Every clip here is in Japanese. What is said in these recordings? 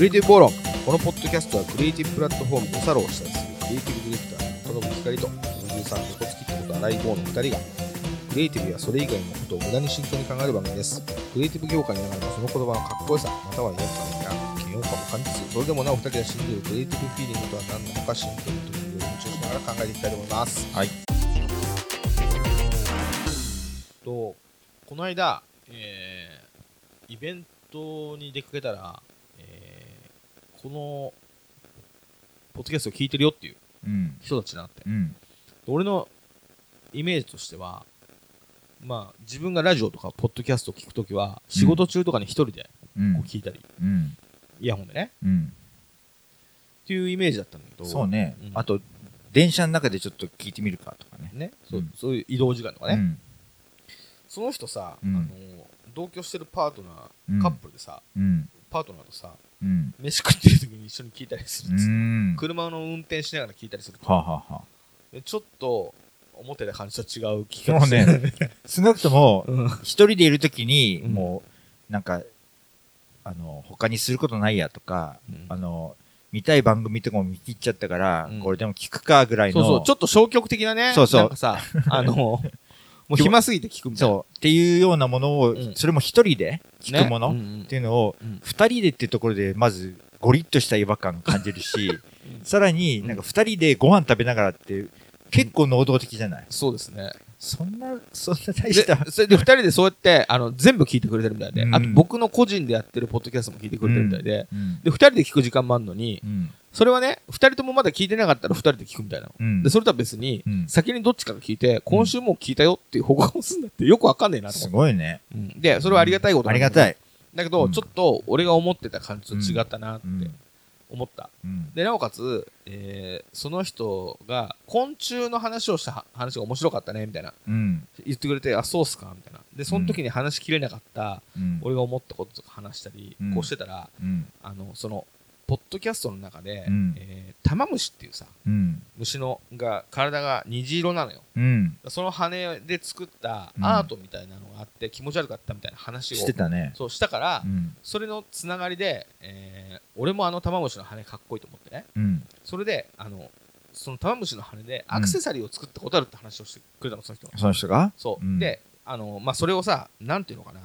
クリエイティブ暴論このポッドキャストはクリエイティブプラットフォームでサロをしたりするクリエイティブディレクターの戸辺光とプロデューサーの横月ってこと荒井剛の2人がクリエイティブやそれ以外のことを無駄に真剣に考える番組です。クリエイティブ業界にながらもその言葉のかっこよさまたは違和感や嫌悪感も感じつつそれでもなお2人が信じるクリエイティブフィーリングとは何なのか真剣に取り入れる夢中しながら考えていきたいと思います。はい。とこの間、えーイベントに出かけたら、えーこのポッドキャストを聞いてるよっていううん。人たちになって。うん。俺のイメージとしてはまあ自分がラジオとかポッドキャストを聞くときは仕事中とかに一人でうん。こう聞いたり、うん。イヤホンでね。うん。っていうイメージだったんだけどそうね。うん。あと電車の中でちょっと聞いてみるかとかね。ねそう,、うん。そういう移動時間とかね、うん。その人さ、うん。あの同居してるパートナうん。ーカップルでさ、うん。パートナーとさうん。飯食ってる時に一緒に聞いたりするうんですよ。車の運転しながら聞いたりするはあはあでちょっと思ってた感じと違う聞きもう方してね。少なくともうん。一人でいるときにうん。もうなんかあの他にすることないやとかうん。あの見たい番組とかも見切っちゃったからうん。これでも聞くかぐらいの。そうそう、ちょっと消極的なね。そうそう。なんかさ、あの、もう暇すぎて聞くみたいな。そう。っていうようなものをうん。それも一人で聞くものね。っていうのをうん。二人でっていうところでまずゴリッとした違和感を感じるし さらになんか二人でご飯食べながらって結構能動的じゃない？そうですね。そんなそんな大でしたそれで二人でそうやって、あの、全部聞いてくれてるみたいで、うん。あと僕の個人でやってるポッドキャストも聞いてくれてるみたいで、うん。で、二人で聞く時間もあるのにう、んそれはね、二人ともまだ聞いてなかったら二人で聞くみたいなの。うん。で、それとは別にう、ん。先にどっちかが聞いて、今週もう聞いたよっていう報告をするんだってよくわかんねえなとす思って。ごいね。うん。で、それはありがたいことだありがたい。だけど、うん。ちょっと俺が思ってた感じと違ったなってうん。思った。うん。で、なおかつ、えーその人が昆虫の話をしたは話が面白かったね、みたいな。うん。言ってくれて、あ、そうっすかみたいな。で、その時に話しきれなかった、うん。俺が思ったこととか話したり、うん。こうしてたら、うん。あの、その、ポッドキャストの中で、うん。えータマムシっていうさ、うん。虫のが、体が虹色なのよ。うん。その羽で作ったうん。アートみたいなのがあって、気持ち悪かったみたいな話をしてたね。そうしたから、うん。それのつながりで、えー俺もあのタマムシの羽かっこいいと思ってね。うん。それで、あの、そのタマムシの羽でアクセサリーを作ったことあるって話をしてくれたの、その人が。その人が？そう。うん。で、あの、まあ、それをさ、なんていうのかな、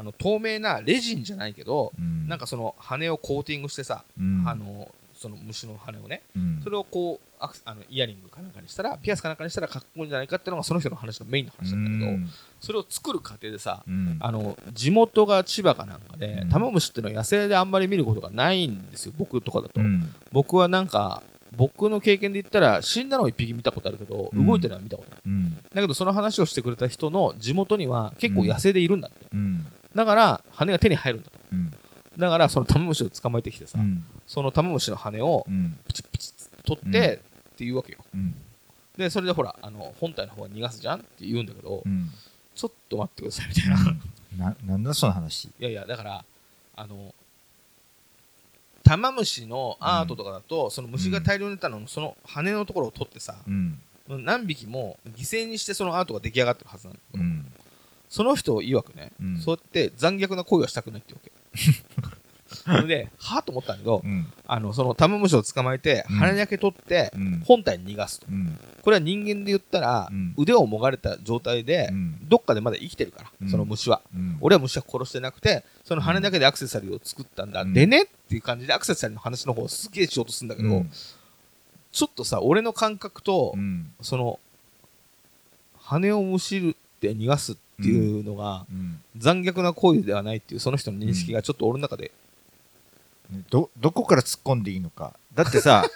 あの、透明なレジンじゃないけど、うん。なんかその羽をコーティングしてさ、うん。あの、その虫の羽をね、うん。それをこう、あのイヤリングかなんかにしたら、ピアスかなんかにしたらかっこいいんじゃないかっていうのがその人の話のメインの話なんだけど、うん。それを作る過程でさ、うん。あの、地元が千葉かなんかでう、ん。タマムシっていうのは野生であんまり見ることがないんですよ、僕とかだと。うん。僕はなんか、僕の経験で言ったら、死んだのを一匹見たことあるけど、うん。動いてるのは見たことない。うん。だけど、その話をしてくれた人の地元には結構野生でいるんだって。うんだから、羽が手に入るんだと。うん。だから、そのタマムシを捕まえてきてさ、うん。そのタマムシの羽をうん。プチプチ取って、っていうわけよ。うん。で、それでほら、あの、本体の方は逃がすじゃんって言うんだけど、うん。ちょっと待ってくださいみたいな。ななんだその話？いやいや、だから、あの、タマムシのアートとかだと、その虫が大量に出たのの、その羽のところを取ってさ、うん。何匹も犠牲にしてそのアートが出来上がってるはずなの。うんその人曰くね、うん。そうやって残虐な行為はしたくないってわけ。それで、はぁと思ったんだけど、うん。あの、そのタマムシを捕まえて、うん。羽だけ取って、うん。本体に逃がすと。うん。これは人間で言ったら、うん。腕をもがれた状態で、うん。どっかでまだ生きてるから、うん。その虫は。うん。俺は虫は殺してなくて、その羽だけでアクセサリーを作ったんだ。うん。でねっていう感じでアクセサリーの話の方をすげえしようとするんだけど、うん。ちょっとさ、俺の感覚と、うん。その、羽をむしるって逃がすっていうのが、うん。残虐な行為ではないっていうその人の認識がちょっと俺の中で、どどこから突っ込んでいいのか。だってさ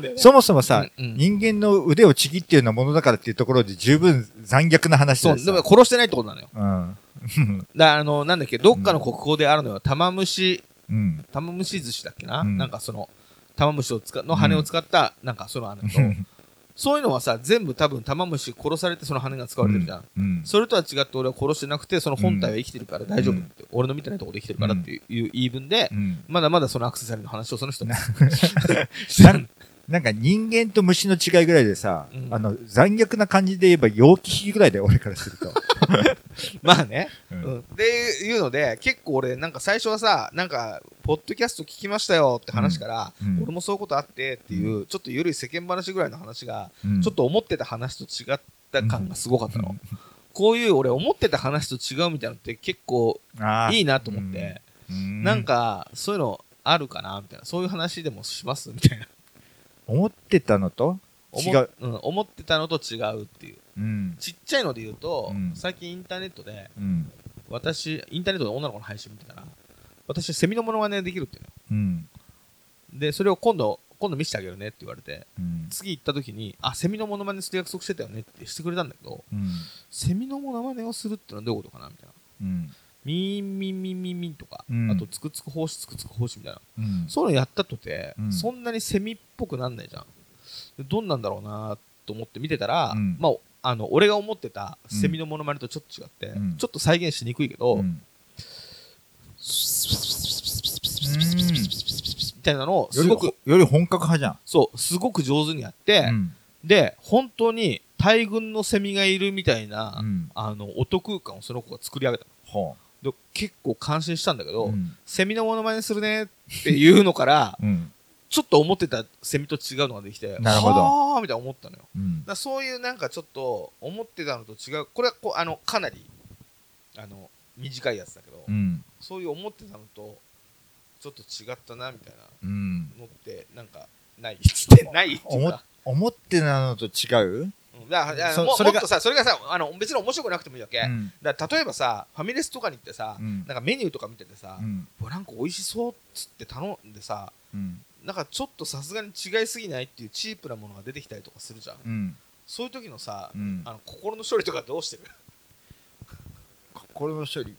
ね。そもそもさ、うんうん。人間の腕をちぎっていうようなものだからっていうところで十分残虐な話そう、だしでも殺してないってことなのよ。うん。だあの、なんだっけ、どっかの国宝であるのよ、玉虫、うん。玉虫寿司だっけな、うん。なんかその、玉虫を使の羽を使った、なんかそのあるんだけど、そういうのはさ、全部多分玉虫殺されてその羽が使われてるじゃん。うんそれとは違って俺は殺してなくて、その本体は生きてるから大丈夫って、俺の見てないところで生きてるからっていう言い分で、うん。まだまだそのアクセサリーの話をその人に なんか人間と虫の違いぐらいでさ、うん。あの残虐な感じで言えば陽気比ぐらいで俺からすると、まあね、ううん。んっていうので、結構俺、なんか最初はさ、なんか、ポッドキャスト聞きましたよって話から、うん。俺もそういうことあってっていう、ちょっと緩い世間話ぐらいの話が、うん。ちょっと思ってた話と違った感がすごかったの。うん。こういう俺思ってた話と違うみたいなのって結構あー。いいなと思って、うん。なんかそういうのあるかなみたいな、そういう話でもしますみたいな。思ってたのと？思違う、うん、思ってたのと違うっていう。うん。ちっちゃいので言うと、うん。最近インターネットで、うん。私、インターネットで女の子の配信見てたら、私、セミのモノマネできるっていうの。うん。で、それを今度、今度見せてあげるねって言われて、うん。次行った時に、あ、セミのモノマネする約束してたよねってしてくれたんだけど、うん。セミのモノマネをするってのはどういうことかなみたいな。うんミーンミンミンミンミンとか、うんあと、つくつく奉仕つくつく奉仕みたいな。うんそういうのやったとて、うんそんなにセミっぽくなんないじゃん。でどんなんだろうなと思って見てたら、うんまあ、あの、俺が思ってたセミのモノマネとちょっと違って、うんちょっと再現しにくいけど、うんみたいなのをすよりごく、より本格派じゃんそう、すごく上手にやって、うんで、本当に大群のセミがいるみたいな、うんあの、音空間をその子が作り上げたほの。で結構感心したんだけど、ううん。セミのモノマネするねっていうのから、うん。ちょっと思ってたセミと違うのができて、なるほど。はーみたいな思ったのよ。うん。らそういうなんかちょっと思ってたのと違う、これはこう、あの、かなり、あの、短いやつだけど、うん。そういう思ってたのと、ちょっと違ったな、みたいなうんのって、なんか、ない？ないっていう思っか。思ってたのと違う？うんだからだからそそれがももっとさ、それがさ、あの別に面白くなくてもいいわけ。うん。だ例えばさ、ファミレスとかに行ってさ、うん。なんかメニューとか見ててさ、うん。なんか美味しそうっつって頼んでさ、うん。なんかちょっとさすがに違いすぎないっていうチープなものが出てきたりとかするじゃん。うん。そういう時のさ、うん。あの心の処理とかどうしてる、心の処理？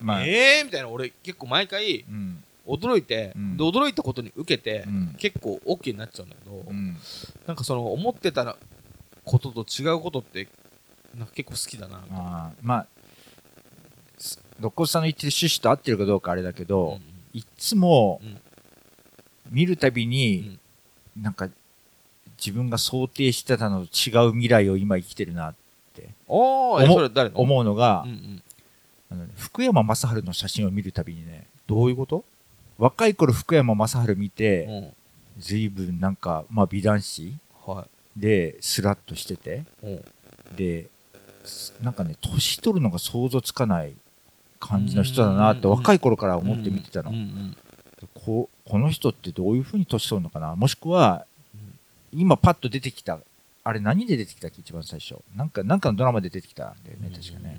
まあ。えーみたいな。俺結構毎回うん驚いて、うん。で驚いたことに受けて、うん。結構 OK になっちゃうんだけど、うん。なんかその思ってたことと違うことってなんか結構好きだな。あーまあす六甲さんの言ってる趣旨と合ってるかどうかあれだけど、うんいっつもうん。見るたびに、なんか自分が想定してたのと違う未来を今生きてるなっておーえ思それ誰の？思うのが、うんうん。あのね福山雅治の写真を見るたびにねどういうこと、若い頃福山雅治見うて、ん。随分なんか、まあ、美男子はでスラッとしててですなんかね年取るのが想像つかない感じの人だなってうん。若い頃から思って見てたの、ここの人ってどういうふうに年取るのかな？もしくは今パッと出てきたあれ何で出てきたっけ？一番最初。なんかなんかのドラマで出てきたんだよね確かね、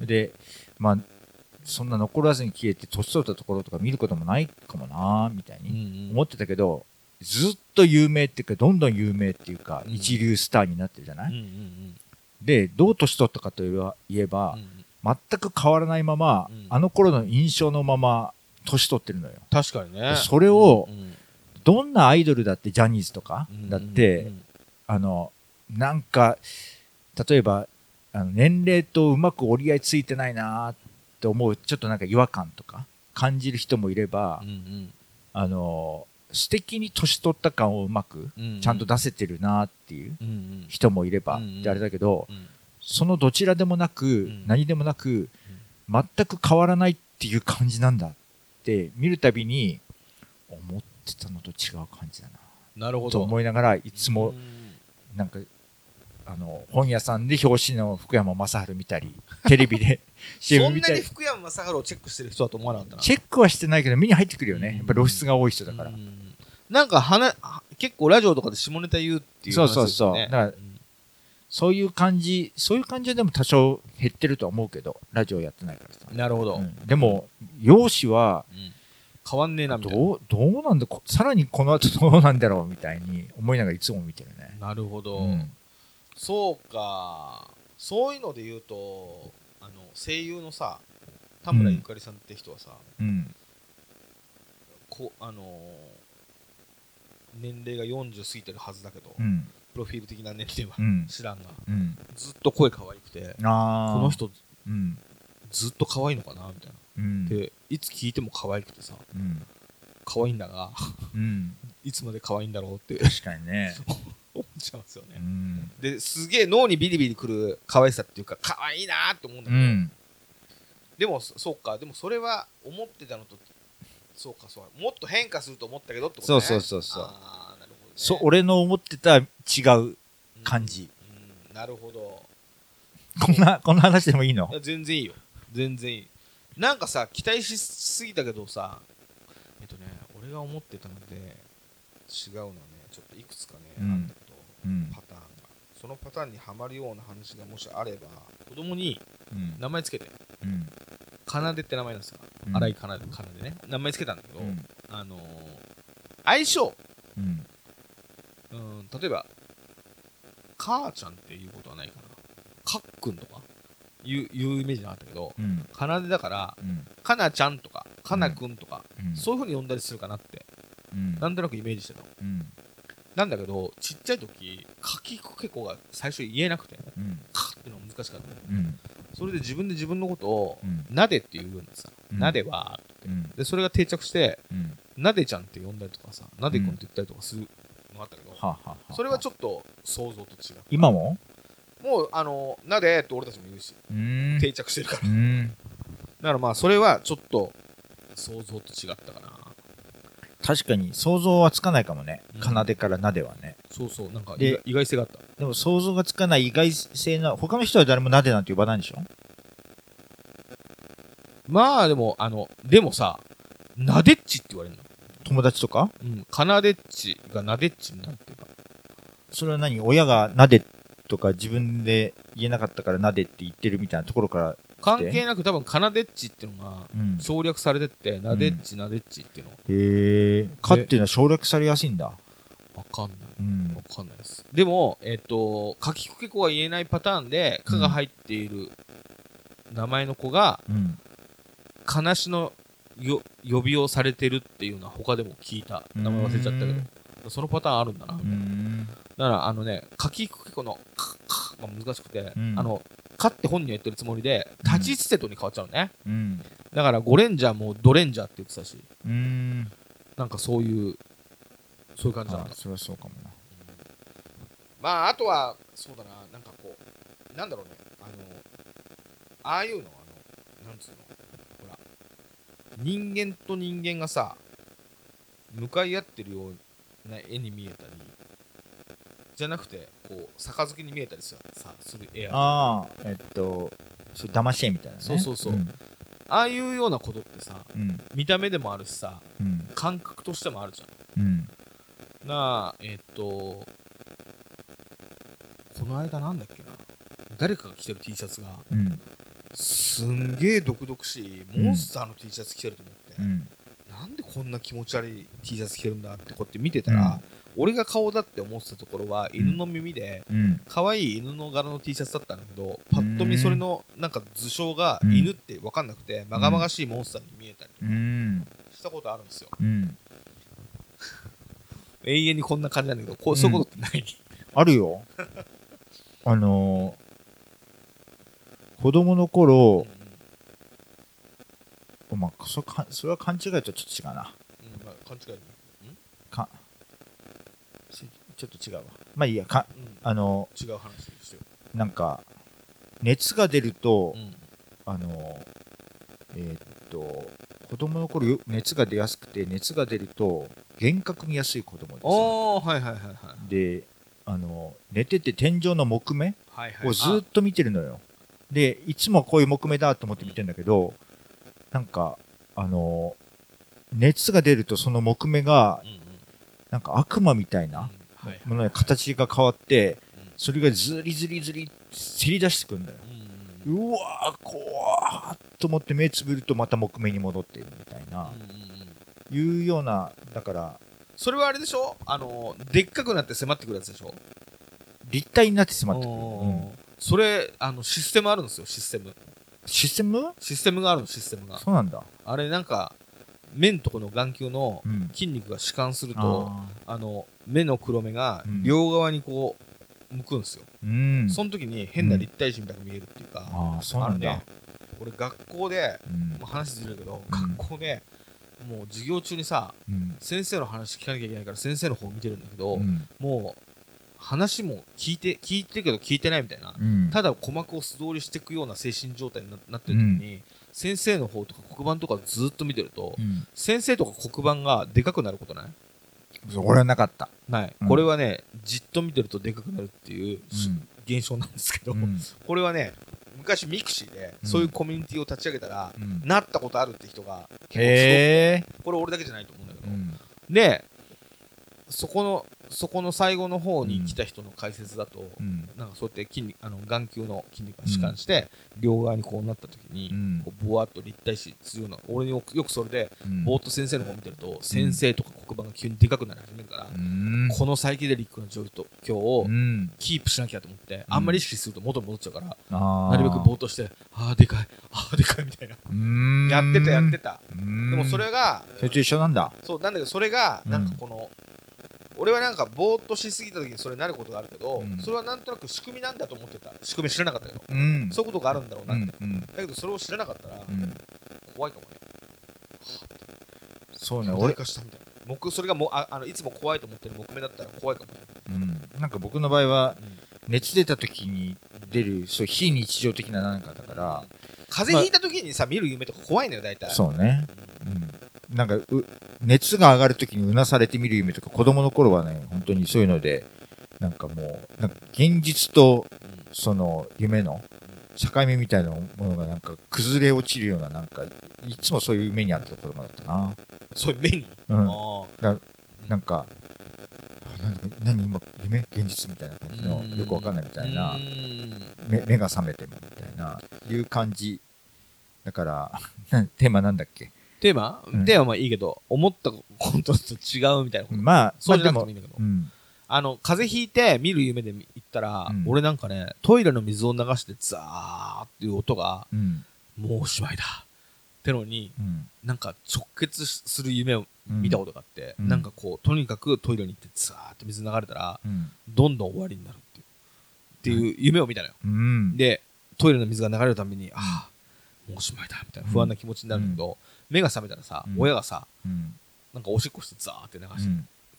でまあそんな残らずに消えて年取ったところとか見ることもないかもなみたいに思ってたけどずっと有名っていうかどんどん有名っていうかうん。一流スターになってるじゃない、でどう年取ったかといえば言えば、うん。全く変わらないまま、うん。あの頃の印象のまま年取ってるのよ。確かにね。それをうんどんなアイドルだってジャニーズとかうんだって、うんあのなんか例えばあの年齢とうまく折り合いついてないなって思うちょっとなんか違和感とか感じる人もいれば、うんうん。あの素敵に年取った感をうまくうんちゃんと出せてるなっていう人もいれば、うんであれだけどうん。そのどちらでもなく、ん。何でもなく、全く変わらないっていう感じなんだって見るたびに思ってたのと違う感じだな。なるほど。と思いながらいつもうん。なんかあの本屋さんで表紙の福山雅治見たり テレビでそ CM ん見たり。なに福山雅治をチェックしてる人だと思わなかったな。チェックはしてないけど目に入ってくるよね。うん。やっぱ露出が多い人だから、うん。なんかはな結構ラジオとかで下ネタ言うっていう話ね。そうそうそう。だからそういう感じそういう感じはでも多少減ってるとは思うけどラジオやってないからさ、うんなるほど、うん。でも容姿はうん。変わんねえなみたいな。どうどうなんだこさらにこの後どうなんだろうみたいに思いながらいつも見てるね、なるほど、うんそうか。そういうので言うとあの声優のさ田村ゆかりさんって人はさ、うん。こあのー年齢が40過ぎてるはずだけど、うん。プロフィール的な年齢はうん。知らんがうん。ずっと声可愛くてこの人うん。ずっと可愛いのかなみたいな、うん。でいつ聞いても可愛くてさうん。可愛いんだがうん。いつまで可愛いんだろうって。確かにね 思っちゃうんですよね、うん。ですげえ脳にビリビリくる可愛さっていうか可愛いなーって思うんだけど、うん。でもそそうか。でもそれは思ってたのとそうかそうもっと変化すると思ったけどってことそうねそうそうそう。あーなるほどね。そ俺の思ってた違う感じ、うんうん。なるほど。こんなこんな話でもいいの？全然いいよ。全然いい。なんかさ期待しすぎたけどさえっとね俺が思ってたので違うのねちょっといくつかね、うん。あるんだけパターンがそのパターンにはまるような話がもしあれば子供にうん。名前つけて。うん。かなでって名前なんですよ。うん。荒井かなでかなでね。名前つけたんだけど、うん。あのー相性。うん。うん例えば母ちゃんっていうことはないかな。かっくんとかいういうイメージなかったけどうん。かなでだからうん。かなちゃんとかかなくんとか、うん。そういう風に呼んだりするかなってうん。なんとなくイメージしてたの。うんなんだけどちっちゃい時かきくけこが最初言えなくてうん。カってのが難しかったの。うん。それで自分で自分のことをうん。なでっていうようにさ。うん。なでは。うん。でそれが定着してうん。なでちゃんって呼んだりとかさなでくんって言ったりとかするのがあったけど、はあはあはあそれはちょっと想像と違う今も？もうあのなでって俺たちも言うし定着してるから。だからまあそれはちょっと想像と違ったかな確かに。想像はつかないかもね。うん。奏でからなではね。そうそう。なんか意で外意外性があった。でも想像がつかない意外性な他の人は誰もなでなんて呼ばないんでしょ？まあでもあのでもさなでっちって言われるの？友達とか？うん。かなでっちがなでっちになるっていうかそれは何？親がなでとか自分で言えなかったからなでって言ってるみたいなところから関係なく多分かなでっちっていうのがうん。省略されてってなでっちなでっちっていうの。へえかっていうのは省略されやすいんだ。わかんない。うん。わかんないです。でもえっ、とかきくけこが言えないパターンで「か」が入っている名前の子がうん。悲しのよ呼びをされてるっていうのは他でも聞いた。名前忘れちゃったけど。そのパターンあるんだな。うーん。だからあのねかきくけこの「か」かが難しくて、うん。あの「か」って本人は言ってるつもりでうん立ち捨てとに変わっちゃうのね。うん。だからゴレンジャーもドレンジャーって言ってたしうーん。なんかそういうそういう感じだっそれはそうかもな。まああとはそうだななんかこうなんだろうね。あのああいうのあのなんつうの。ほら人間と人間がさ向かい合ってるような絵に見えたりじゃなくてこう杯に見えたりささする絵あああえっとそれ騙し絵みたいなね。そうそうそう。ん。あいうようなことってさうん。見た目でもあるしさうん。感覚としてもあるじゃん。うん。なあえっとこの間なんだっけな。誰かが着てる T シャツがうん。すんげえ毒々しいモンスターの T シャツ着てると思って、こんな気持ち悪い T シャツ着てるんだってこうやって見てたら、俺が顔だって思ってたところは犬の耳でうん。可愛い犬の柄の T シャツだったんだけどパッと見それのなんか図章がうん。犬って分かんなくてまがまがしいモンスターに見えたりうん。したことあるんですよ。うん。永遠にこんな感じなんだけどこうそういうことってない、あるよ。あのー子供の頃、まあ、そかそれは勘違いとちょっと違うな。うんまあ、勘違いね。かしちょっと違うわ。まあいいやかうん、うん、あの違う話ですよ、なんか熱が出ると、うんあのえーっと子供の頃よ熱が出やすくて熱が出ると幻覚見やすい子供ですよ。おーはいはいはいはい。であの寝てて天井の木目はいはい。をずっと見てるのよ。でいつもこういう木目だと思って見てるんだけどなんかあの熱が出るとその木目がなんか悪魔みたいうん。なはい。ものに形が変わってうん。それがずりずりずりせり出してくるんだよ。うわー怖ーっと思って目つぶるとまた木目に戻ってるみたいな。いうようなだからそれはあれでしょ？あのでっかくなって迫ってくるやつでしょ？立体になってしまってくる、うん。それあのシステムあるんですよシステムシステム？システムがあるのシステムが。そうなんだ。あれなんか目んとこの眼球のうん。筋肉が弛緩すると、ああの目の黒目がうん。両側にこう向くんですよ、ーうん。その時に変な立体人みたいに見えるっていうか、ああそうなんだ、あのね。俺学校でうん。もう話ずれるけど、うん学校でもう授業中にさうん。先生の話聞かなきゃいけないから先生の方見てるんだけど、うん。もう話も聞いて聞いてるけど聞いてないみたいな、うん。ただ鼓膜を素通りしていくような精神状態にななってる時に、先生の方とか黒板とかずっと見てると、うん。先生とか黒板がでかくなることない？俺はなかった。ない、うん。これはねじっと見てるとでかくなるっていう、うん。現象なんですけど、うん。これはね昔 mixi でうん。そういうコミュニティを立ち上げたら、うん。なったことあるって人が結構すご。これ俺だけじゃないと思うんだけど、うん。でそこのそこの最後の方に来た人の解説だと、うん。なんかそうやって筋肉あの眼球の筋肉が弛緩して、両側にこうなった時に、うん。こうぼわっと立体視するような俺よくよくそれで、うん。ぼーっと先生の方見てると、先生とか黒板が急にでかくなり始めるから、うん。このサイケデリックの状況をうん。キープしなきゃと思って、あんまり意識すると元に戻っちゃうから、なるべくぼーっとしてああでかいああでかいみたいな、うん。やってたやってた、ででもそれがそれと一緒なんだ。そうなんだけどそれがうんなんかこの、俺はなんかぼーっとしすぎた時にそれになることがあるけど、うん。それはなんとなく仕組みなんだと思ってた。仕組み知らなかったけど、うん。そういうことがあるんだろうなって、うんうん。だけどそれを知らなかったらうん。怖いかもね、そうね俺。化したみたいな。木それがもうああのいつも怖いと思ってる木目だったら怖いかもね、うん。なんか僕の場合は熱出た時に出るそう非日常的な何かだから。風邪ひいた時にさ、見る夢とか怖いのよ大体。そうね。うんなんかう熱が上がる時にうなされて見る夢とか子供の頃はね本当にそういうのでなんかもうなんか現実とその夢の境目みたいなものがなんか崩れ落ちるようななんかいつもそういう夢にあった子供だったな。そういう目に、うん。あなんかあなんか何今夢？現実みたいな感じのよくわかんないみたいな。目目が覚めてるみたいないう感じ。だからな テーマなんだっけ？テーマ、うん。テーマはいいけど思ったことと違うみたいなこと、まあそうじゃなくてもいいんだけど、うん。あの風邪ひいて見る夢で言ったら、うん俺なんかねトイレの水を流してザーっていう音がうん。もうおしまいだ。ってのにうん。なんか直結する夢を見たことがあって、うん。なんかこうとにかくトイレに行ってザーって水流れたらうん。どんどん終わりになるっていう,、っていう夢を見たのよ。うん。でトイレの水が流れるたびにああもうおしまいだみたいな不安な気持ちになるんだけど、目が覚めたらさ、うん。親がさうん。なんかおしっこしてザーって流して、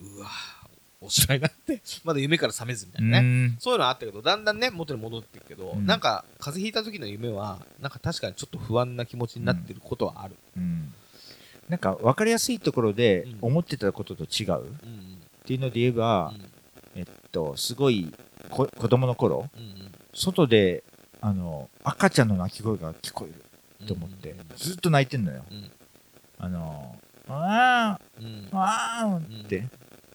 うん。うわーおしまいだって まだ夢から覚めずみたいなね、そういうのはあったけどだんだんね元に戻っていくけど、うん。なんか風邪ひいた時の夢はなんか確かにちょっと不安な気持ちになってることはある、うん。なんか分かりやすいところでうん。思ってたことと違うっうん。ていうので言えば、えっとすごいこ子供の頃うんうん。外であの赤ちゃんの泣き声が聞こえるうんと思って、ずっと泣いてんのよ。うんあのあうん。ーあーって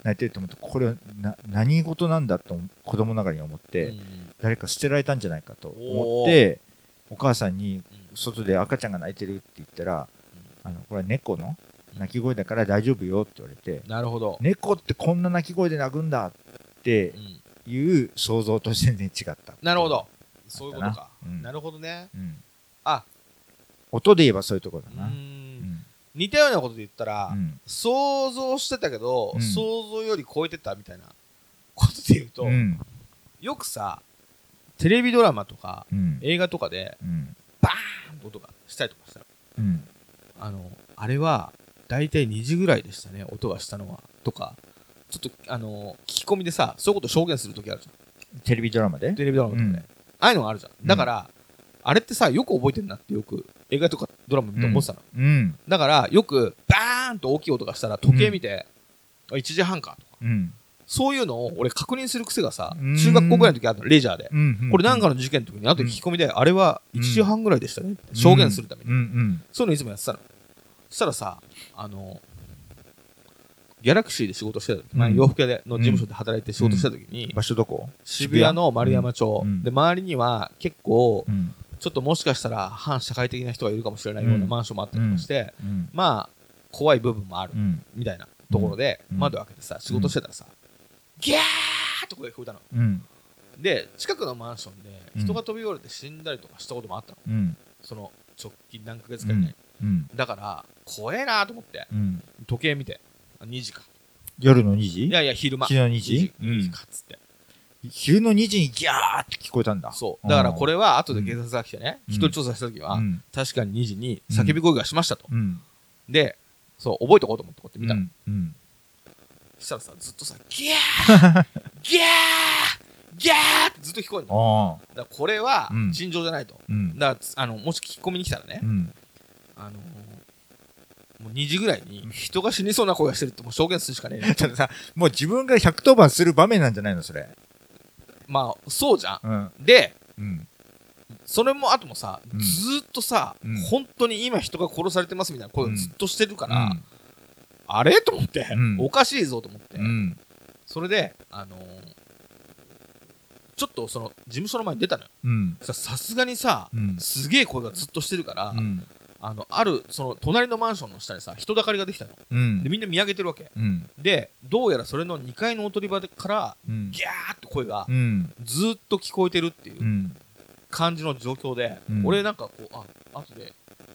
泣いてると思ってこれはな何事なんだと子供ながらに思って、うん誰か捨てられたんじゃないかと思ってお母さんに外で赤ちゃんが泣いてるって言ったら、あのこれは猫の鳴き声だから大丈夫よって言われて、なるほど、猫ってこんな鳴き声で鳴くんだってうん。いう想像と全然違った。なるほど。そういうことか、うん。なるほどね。うん。あ。音で言えばそういうところうだな。似たようなことで言ったら、うん。想像してたけど、うん。想像より超えてたみたいなことで言うと、うん。よくさテレビドラマとかうん。映画とかでうん。バーンと音がしたりとかしたらうん。あのあれは大体2時ぐらいでしたね音がしたのはとかちょっとあの聞き込みでさそういうこと証言するときあるじゃテレビドラマで？んテレビドラマとかで、うん。ああいうのがあるじゃん。だから、あれってさよく覚えてるなってよく。映画とかドラマ見て思ってたの、うん。だからよくバーンと大きい音がしたら時計見て、あ1時半かとか。うん。そういうのを俺確認する癖がさうん。中学校ぐらいの時あったのレジャーで、うんこれなんかの事件の時に後で聞き込みで、あれは1時半ぐらいでしたね。証言するために、そういうのいつもやってたの。そしたらさあのギャラクシーで仕事してた時、うん。前洋服屋での事務所で働いて仕事してた時に、場所どこ？渋谷の丸山町、うん。で周りには結構うんちょっともしかしたら反社会的な人がいるかもしれないようなうん。マンションもあったりとかして、うん。まあ怖い部分もあるうん。みたいなところで、うん窓開けてさ仕事してたらさ、ギャーって声が聞こえたの。うん。で近くのマンションうん。で人が飛び降りて死んだりとかしたこともあったの、うん。その直近何ヶ月か以内だから怖えなと思ってうん。時計見てあ2時か。夜の2時？いやいや昼間。昼の2時？2 2時かっつって、昼の2時にギャーって聞こえたんだ。そう。だからこれは後で警察が来てね、うん。一人調査した時は、うん。確かに2時に叫び声がしましたと、うん。でそう覚えておこうと思ってこうやって見たの、うん。うん。したらさずっとさギャーギャーギャーってずっと聞こえるの。だからこれはうん。尋常じゃないと、うん。だからあのもし聞き込みに来たらね、うん。あのーもう2時ぐらいに人が死にそうな声がしてるってもう証言するしかねえな ちょっとさもう自分が110番する場面なんじゃないのそれまあそうじゃん。うん。でうん。それもあともさ、うん。ずーっとさ、うん。本当に今人が殺されてますみたいな声をずっとしてるから、うん。あれ？と思って、うん。おかしいぞと思って、うん。それであのーちょっとその事務所の前に出たのよ。さすがにさ、うん。すげえ声がずっとしてるから、うんあのあるその隣のマンションの下にさ人だかりができたの。うん。でみんな見上げてるわけ。うん。でどうやらそれの2階の踊り場でからうん。ギャーって声がうん。ずーっと聞こえてるっていううん。感じの状況で、うん。俺なんかこうあ後で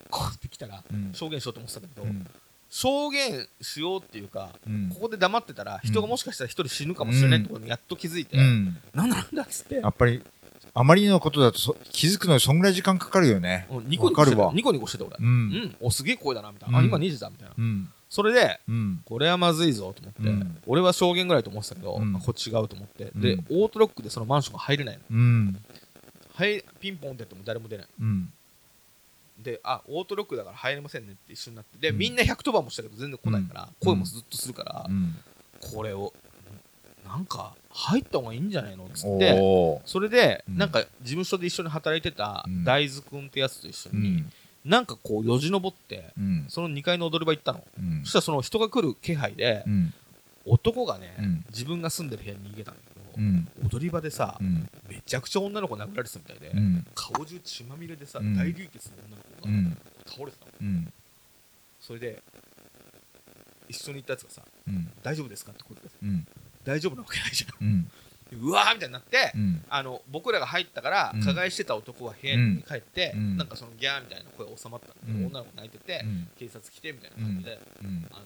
こうやって来たらうん。証言しようと思ってたんだけど、うん。証言しようっていうかうん。ここで黙ってたら人がもしかしたら一人死ぬかもしれないってことにやっと気づいて、うん。なんだなんだっつって。やっぱりあまりのことだとそ気づくのにそんぐらい時間かかるよね。うんニコニコしてた。ニコニコしてた俺。ううん、んおすげえ声だなみたいな、うん。あ今2時だみたいな。うん。それでうん。これはまずいぞと思って、うん。俺は証言ぐらいと思ってたけど、こっち違うと思って、でうん。オートロックでそのマンションが入れないの。うん。はいピンポンってやっても誰も出ないうん。であオートロックだから入れませんねって一緒になって。で、うん。みんな110番もしたけど全然来ないから、うん。声もずっとするから、うん。これをなんか入った方がいいんじゃないのっつってそれで、うん。なんか事務所で一緒に働いてたうん。大豆くんってやつと一緒に、うん。なんかこうよじ登ってうん。その2階の踊り場行ったの、うん。そしたらその人が来る気配で、うん。男がね、うん。自分が住んでる部屋に逃げたんだけど、うん。踊り場でさ、うん。めちゃくちゃ女の子殴られてたみたいで、うん。顔中血まみれでさ、うん。大流血の女の子がうん。倒れてたの、うん。それで一緒に行ったやつがさうん「大丈夫ですか?」って声かけてうん大丈夫なわけないじゃうん。んうわーみたいになって、うん。あの僕らが入ったからうん。加害してた男は部屋に帰って、うん。なんかそのギャーみたいな声が収まったんだけど、うん。女の子泣いてて、うん。警察来てみたいな感じで、うん。あのー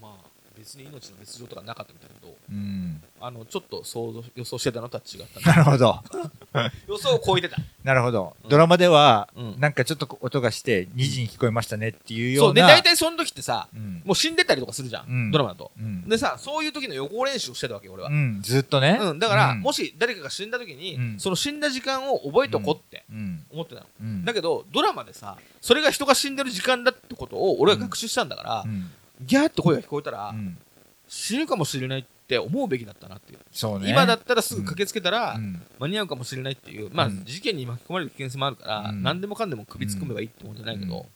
まあ別に命の別状とかなかったみたいだけどうん。あのちょっと想像予想してたのとは違ったなるほど。予想を超えてた。なるほど。うん。ドラマではうん。なんかちょっと音がして2時に聞こえましたねっていうよそううでな大体その時ってさうん。もう死んでたりとかするじゃん、うん。ドラマだと。うん。でさそういう時の予行練習をしてたわけよ俺は、うん。ずっとね。うん、だから、うん。もし誰かが死んだ時に、うん。その死んだ時間を覚えておこうってうん。思ってたの、うん。だけどドラマでさそれが人が死んでる時間だってことを俺は学習したんだから、うんギャーって声が聞こえたら、うん。死ぬかもしれないって思うべきだったなっていう、そうね。今だったらすぐ駆けつけたら、うん。間に合うかもしれないっていう、まあ、うん。事件に巻き込まれる危険性もあるから、うん。何でもかんでも首突っ込めばいいってことじゃないけど、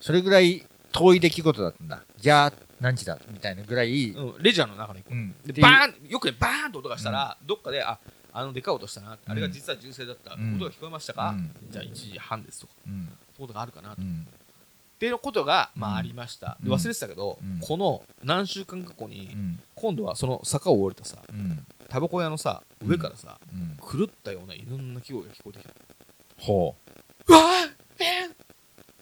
それぐらい遠い出来事だったんだ。じゃあ何時だみたいなぐらいうん。レジャーの中に行く、う。ん。でバーンよくねバーンと音がしたら、どっかでああのでかい音したな、あれが実は銃声だった、うん。音が聞こえましたか、うん。じゃあ1時半ですとかうん。そういうことがあるかなと、っうんていうことが、まあ、うんありました、うん。で忘れてたけど、うん。この何週間か後に、うん。今度はその坂を降りたさうん。タバコ屋のさ上からさ、うん。狂ったような犬の鳴き声が聞こえてきた。ほう。わーえ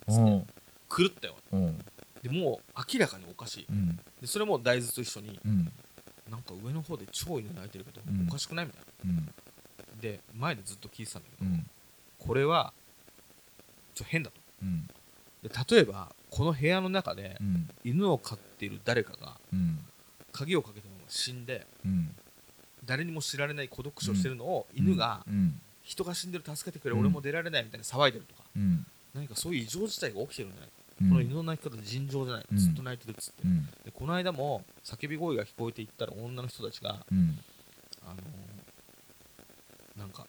ーううん。狂ったよ。ううん。なでもう明らかにおかしい。うん。でそれも大豆と一緒にうん。なんか上の方で超犬鳴いてるけど、うん。おかしくないみたいうん。なで前でずっと聞いてたんだけど、うん。これはちょっと変だと例えばこの部屋の中でうん。犬を飼っている誰かがうん。鍵をかけたまま死んでうん。誰にも知られない孤独死をしてるのを犬がうん。人が死んでる助けてくれ、うん俺も出られないみたいに騒いでるとかうん。何かそういう異常事態が起きてるんじゃない？か、うん。この犬の鳴き方尋常じゃない、うん。ずっと鳴いてるっつって、うん。でこの間も叫び声が聞こえていったら女の人たちがうん。あのーなんか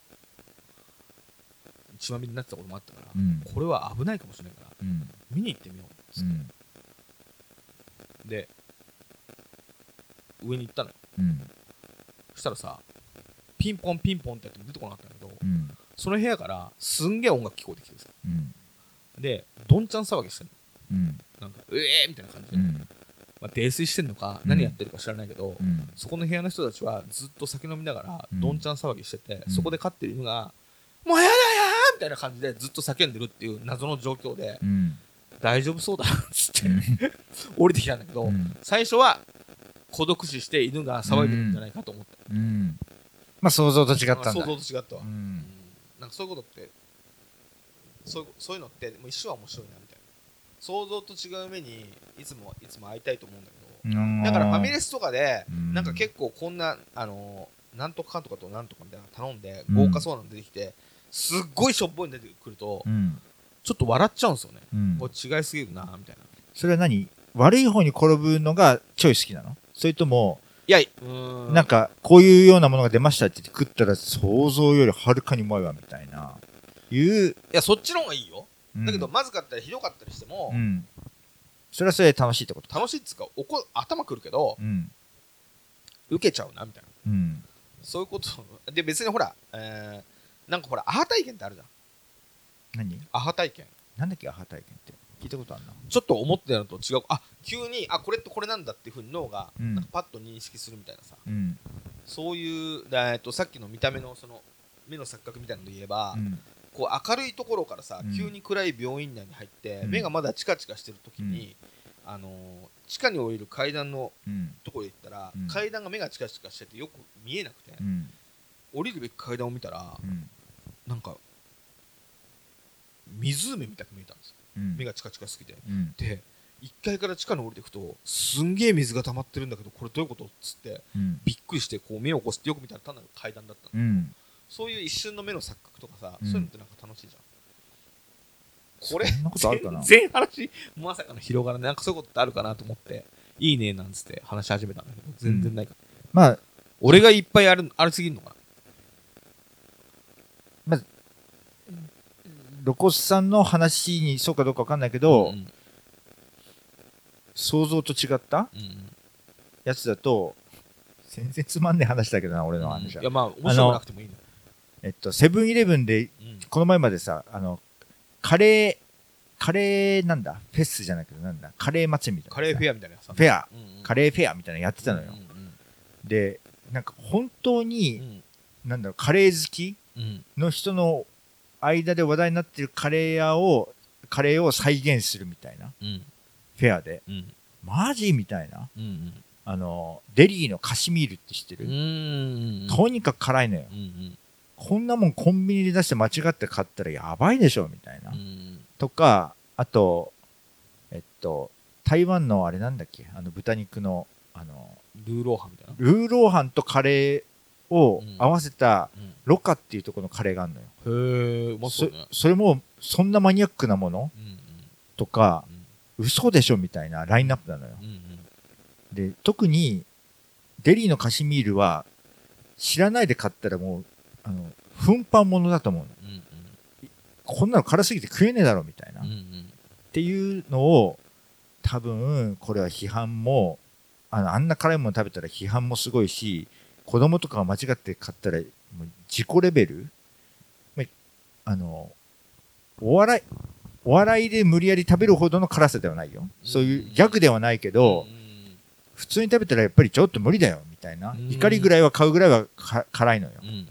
血まみれになってたこともあったから、うん。これは危ないかもしれないからうん。見に行ってみようっつって、うん。で上に行ったのよ。うん。そしたらさピンポンピンポンってやっても出てこなかったんだけど、うん。その部屋からすんげえ音楽聞こえてきてさ。うん。でどんちゃん騒ぎしてんの。うん。なんかうえーみたいな感じで、うん。まあ、泥酔してんのかうん。何やってるか知らないけど、うん。そこの部屋の人たちはずっと酒飲みながらうん。どんちゃん騒ぎしてて、うん。そこで飼ってる犬が「もうやだやー!」みたいな感じでずっと叫んでるっていう謎の状況でうん。大丈夫そうだなっつって。うん。降りてきたんだけど、うん。最初は孤独死して犬が騒いでるんじゃないかと思った、うん。まあ想像と違ったんだ。想像と違ったわ、なんかそういうことってそういうそういうのってもう一生は面白いなみたいな。想像と違う目にいつもいつも会いたいと思うんだけど。だからファミレスとかでうん。なんか結構こんなあのなんとかかんとかとなんとかみたいなの頼んでうん。豪華そうなの出てきてすっごいしょっぽいの出てくるとうん。ちょっと笑っちゃうんですよね。うん。これ違いすぎるなみたいな。それは何？悪い方に転ぶのがちょい好きなの？それとも、いやうーん。なんか、こういうようなものが出ましたって言って食ったら想像よりはるかにうまいわ、みたいな。いう、いやそっちの方がいいよ。うん。だけどまずかったりひどかったりしてもうん。それはそれで楽しいってこと？楽しいっつうかおこ頭くるけどうん。受けちゃうなみたいな。うん。そういうこと。で別にほらえーなんかほらアハ体験ってあるじゃん何？アハ体験なんだっけ、アハ体験って？聞いたことあるな。ちょっと思ってたのと違うあ急にあこれってこれなんだっていうふうに脳がうんなんかパッと認識するみたいなさ、うん。そういう、だえっと、さっきの見た目のその目の錯覚みたいなので言えば、うん。こう明るいところからさ、うん急に暗い病院内に入って、うん目がまだチカチカしてる時に、あのー地下に降りる階段のうん。ところで言ったら、うん階段が目がチカチカしててよく見えなくて、うん。降りるべき階段を見たら、うん。なんか湖みたく見えたんですよ、うん。目がチカチカすぎてうん。で1階から地下に降りていくとすんげえ水が溜まってるんだけどこれどういうことっつってうん。びっくりしてこう目を起こしてよく見たら単なる階段だったのうん。そういう一瞬の目の錯覚とかさ、うんそういうのってなんか楽しいじゃん。これ、そんなことあるかな？全然話、まさかの広がらない。なんかそういうことってあるかなと思って、いいねなんつって話し始めたんだけど、全然ないから。まあ、俺がいっぱいある、ありすぎるのか露骨さんの話にそうかどうかわかんないけ。ど、うん想像と違ったやつだと、全然つまんねえ話だけどな、俺の話は。いや、まあ、面白くなくてもいいの。えっと、セブンイレブンで、この前までさ、あの、カレー、カレーなん。だフェスじゃなくてなん。だカレー祭りみたいな。カレーフェアみたいなやつフェア。うん。うん。カレーフェアみたいなのやってたのよ。うん。うん。で、なん。か本当うに、ん。なん。だろう、カレー好きの人の間で話題になってるカレー屋を、カレーを再現するみたいな、うんフェアで。うんマジみたいな。うんあの、デリーのカシミールって知ってる、うんうんとにかく辛いのよ。うんうんこんなもんコンビニで出して間違って買ったらやばいでしょみたいな。うんとか、あと、えっと、台湾のあれなんだっけ？あの豚肉の、あの、ルーローハンみたいな？ルーローハンとカレーをうん合わせたうんロカっていうところのカレーがあるのよ。へえ、うまそうね。それも、そんなマニアックなもの？うんとか、うん嘘でしょみたいなラインナップなのよ。うんうんで、特に、デリーのカシミールは、知らないで買ったらもう、あの、奮発ものだと思うの。うんこんなの辛すぎて食えねえだろみたいな。うんうっんていうのを、多分、これは批判も、あの、あんな辛いもの食べたら批判もすごいし、子供とかが間違って買ったら、もう自己レベル？まあの、お笑い、お笑いで無理やり食べるほどの辛さではないよ。そういうギャグではないけど、うん普通に食べたらやっぱりちょっと無理だよ、みたいなう。ん怒りぐらいは買うぐらいはか辛いのよ。っうんうん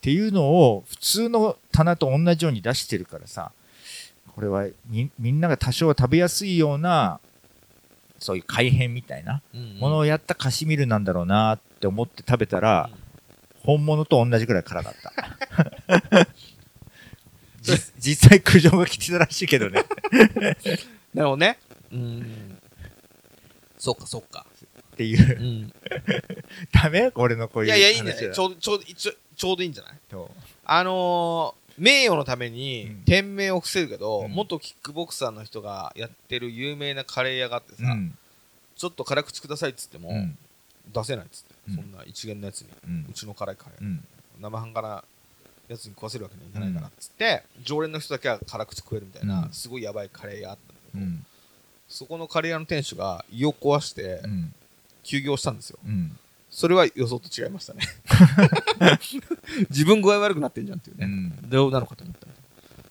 ていうのを普通の棚と同じように出してるからさ、これはみみんなが多少食べやすいような、そういう改変みたいなものをやったカシミールなんだろうなって思って食べたら、本物と同じぐらい辛かった。じ実際苦情が来てたらしいけどね。なるほどね。うん。そっかそっか。っていうう。ん。ダメ？俺のこういういやいや、いいんじゃない？ちょうど、ちょうど、ちょうどいいんじゃない？あのー、名誉のためにうん店名を伏せるけど、うん元キックボクサーの人がやってる有名なカレー屋があってさ、うん。ちょっと辛口くださいっつっても、うん。出せないっつって、うんそんな一元のやつに、う。うんちの辛いカレー、うん。生半可なやつに食わせるわけにはいかないからっつって、常連の人だけは辛口食えるみたいな、うんすごいやばいカレー屋あったんだけど、うん。そこのカレー屋の店主が胃を壊してうん。休業したんですよ。うん。それは予想と違いましたね。自分具合悪くなってんじゃんっていうね。うんどうなのかと思ったら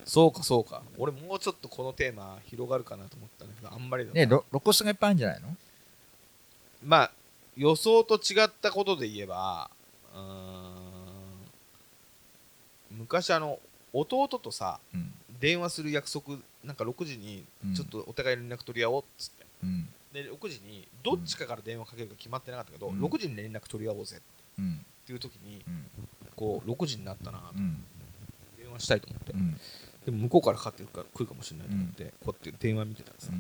そうかそうか。俺もうちょっとこのテーマ広がるかなと思ったんだけど、あんまりだなねロロコスがいっぱいあるんじゃないの？まあ、予想と違ったことで言えば、昔あの、弟とさ、うん。電話する約束、なんか6時にうんちょっとお互い連絡取り合おうっつって。うん。で、6時にどっちかから電話かけるか決まってなかったけど、うん。6時に連絡取り合おうぜっうん。ていう時に、うん。こう、6時になったなとうん。電話したいと思って、うん。でも向こうからかかってるか来るかもしれないと思って、こうやって電話見てたらさ、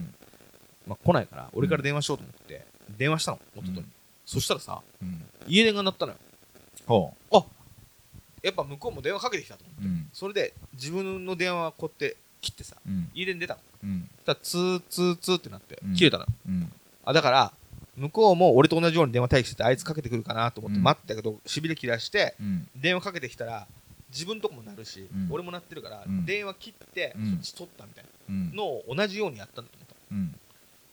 まあ、来ないから俺から電話しようと思って電話したの弟に、うんそしたらさうん。家電が鳴ったのよ。ほやっぱ向こうも電話かけてきたと思って。それで自分の電話はこうやって切ってさうん。家電出たの。うんそしたらツーツーツーってなってうん。切れたの、うん。あだから向こうも俺と同じように電話待機しててあいつかけてくるかなと思ってうん。待ったけどしびれ切らしてうん。電話かけてきたら自分とこもなるし、うん。俺も鳴ってるから、うん。電話切って、うん。そっち取ったみたいうんなのを同じようにやったんだと思ったうん。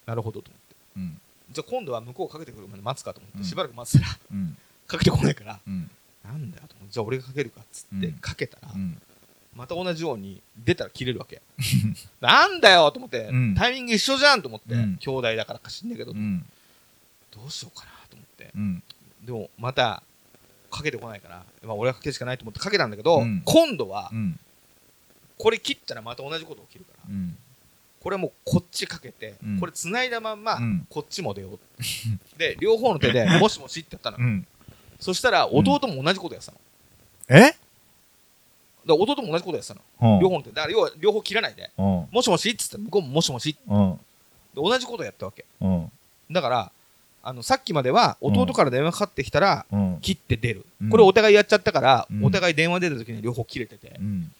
なるほどと思って。うん。じゃあ今度は向こうかけてくるまで待つかと思って、うん。しばらく待ってたらうん。かけてこないからうん。なんだよと思ってじゃあ俺がかけるかっつってうん。かけたら、うんまた同じように出たら切れるわけ。なんだよと思って、うん。タイミング一緒じゃんと思って、うん。兄弟だからか知んないけど、うん。どうしようかなと思って。うん。でもまたかけてこないから、まあ、俺はかけるしかないと思ってかけたんだけど、うん。今度はうん。これ切ったらまた同じこと起きるからうん。これもうこっちかけて、うん。これ繋いだまんま、うん。こっちも出よう。で両方の手で「もしもし」ってやったの、うん。そしたら弟も同じことやってたの。え？だ弟も同じことやってたの、うん。両方の手。だから要は両方切らないで。うん「もしもし」っつったら向こうも「もしもし」でうん。同じことやったわけ。うん。だからあのさっきまでは弟から電話かかってきたら、うん。切って出る、うん。これお互いやっちゃったから、うん。お互い電話出た時に両方切れてて、うん。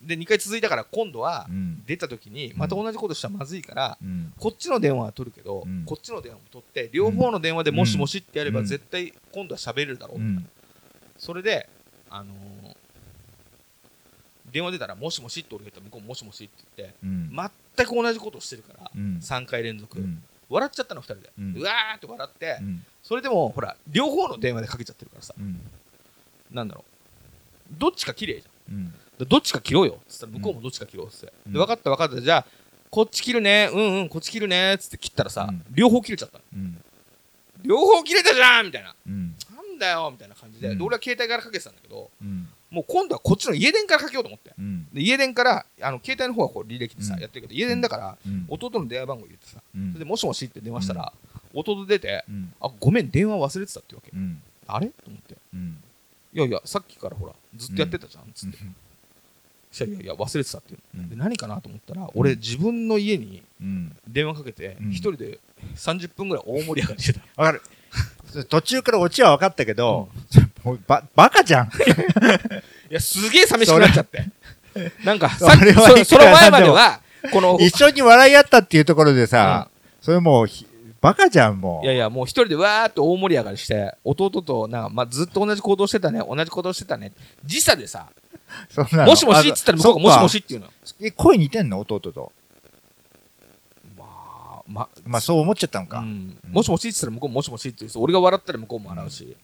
で2回続いたから今度はうん。出た時にまた同じことしたらまずいから、うん。こっちの電話は取るけど、うん。こっちの電話も取って両方の電話でもしもしってやればうん。絶対今度は喋れるだろう、うん。それで、あのー電話出たらもしもしって俺が言ったら向こうももしもしって言ってうん。全く同じことをしてるから、うん。3回連続、うん。笑っちゃったの2人で、ううんわーって笑って、うん。それでもほら両方の電話でかけちゃってるからさ。うん。なんだろう。どっちか綺麗じゃん。どっちか切ろうよ。っつったら向こうもどっちか切ろうっつって、うん。で分かった分かった。じゃあこっち切るね。うんうんこっち切るね。っつって切ったらさ、うん。両方切れちゃった両方切れたじゃんみたいな。うん。なんだよみたいな感じで,、俺は携帯からかけてたんだけどうんもう今度はこっちの家電からかけようと思って。うん。で家電からあの携帯の方はこう履歴でさ、うん。やってるけど家電だから、うん。弟の電話番号入れてさ、うん。それでもしもしって電話したら、弟出て、うん。あごめん電話忘れてたってわけ、うん。あれ？と思って。うん。いやいやさっきからほらずっとやってたじゃんっつって、いやいや忘れてたっていううん。で何かなと思ったら俺自分の家にうん。電話かけてうん。一人で30分ぐらい大盛り上がりしてた。わかる途中からオチは分かったけどもうばバカじゃん。いやすげえ寂しくなっちゃって。なんかそさっきそその前まではこの一緒に笑い合ったっていうところでさそれもうひバカじゃんもいやいやもう一人でわーっと大盛り上がりして弟となんか、まあ、ずっと同じ行動してたね同じ行動してたね。時差でさ もしもしっつったら向こうがもしもしっていうの。え声似てんの？弟と。まあままあそう思っちゃったのか。うん、もしもしって言ったら向こうももしもしって言うし俺が笑ったら向こうも笑うし、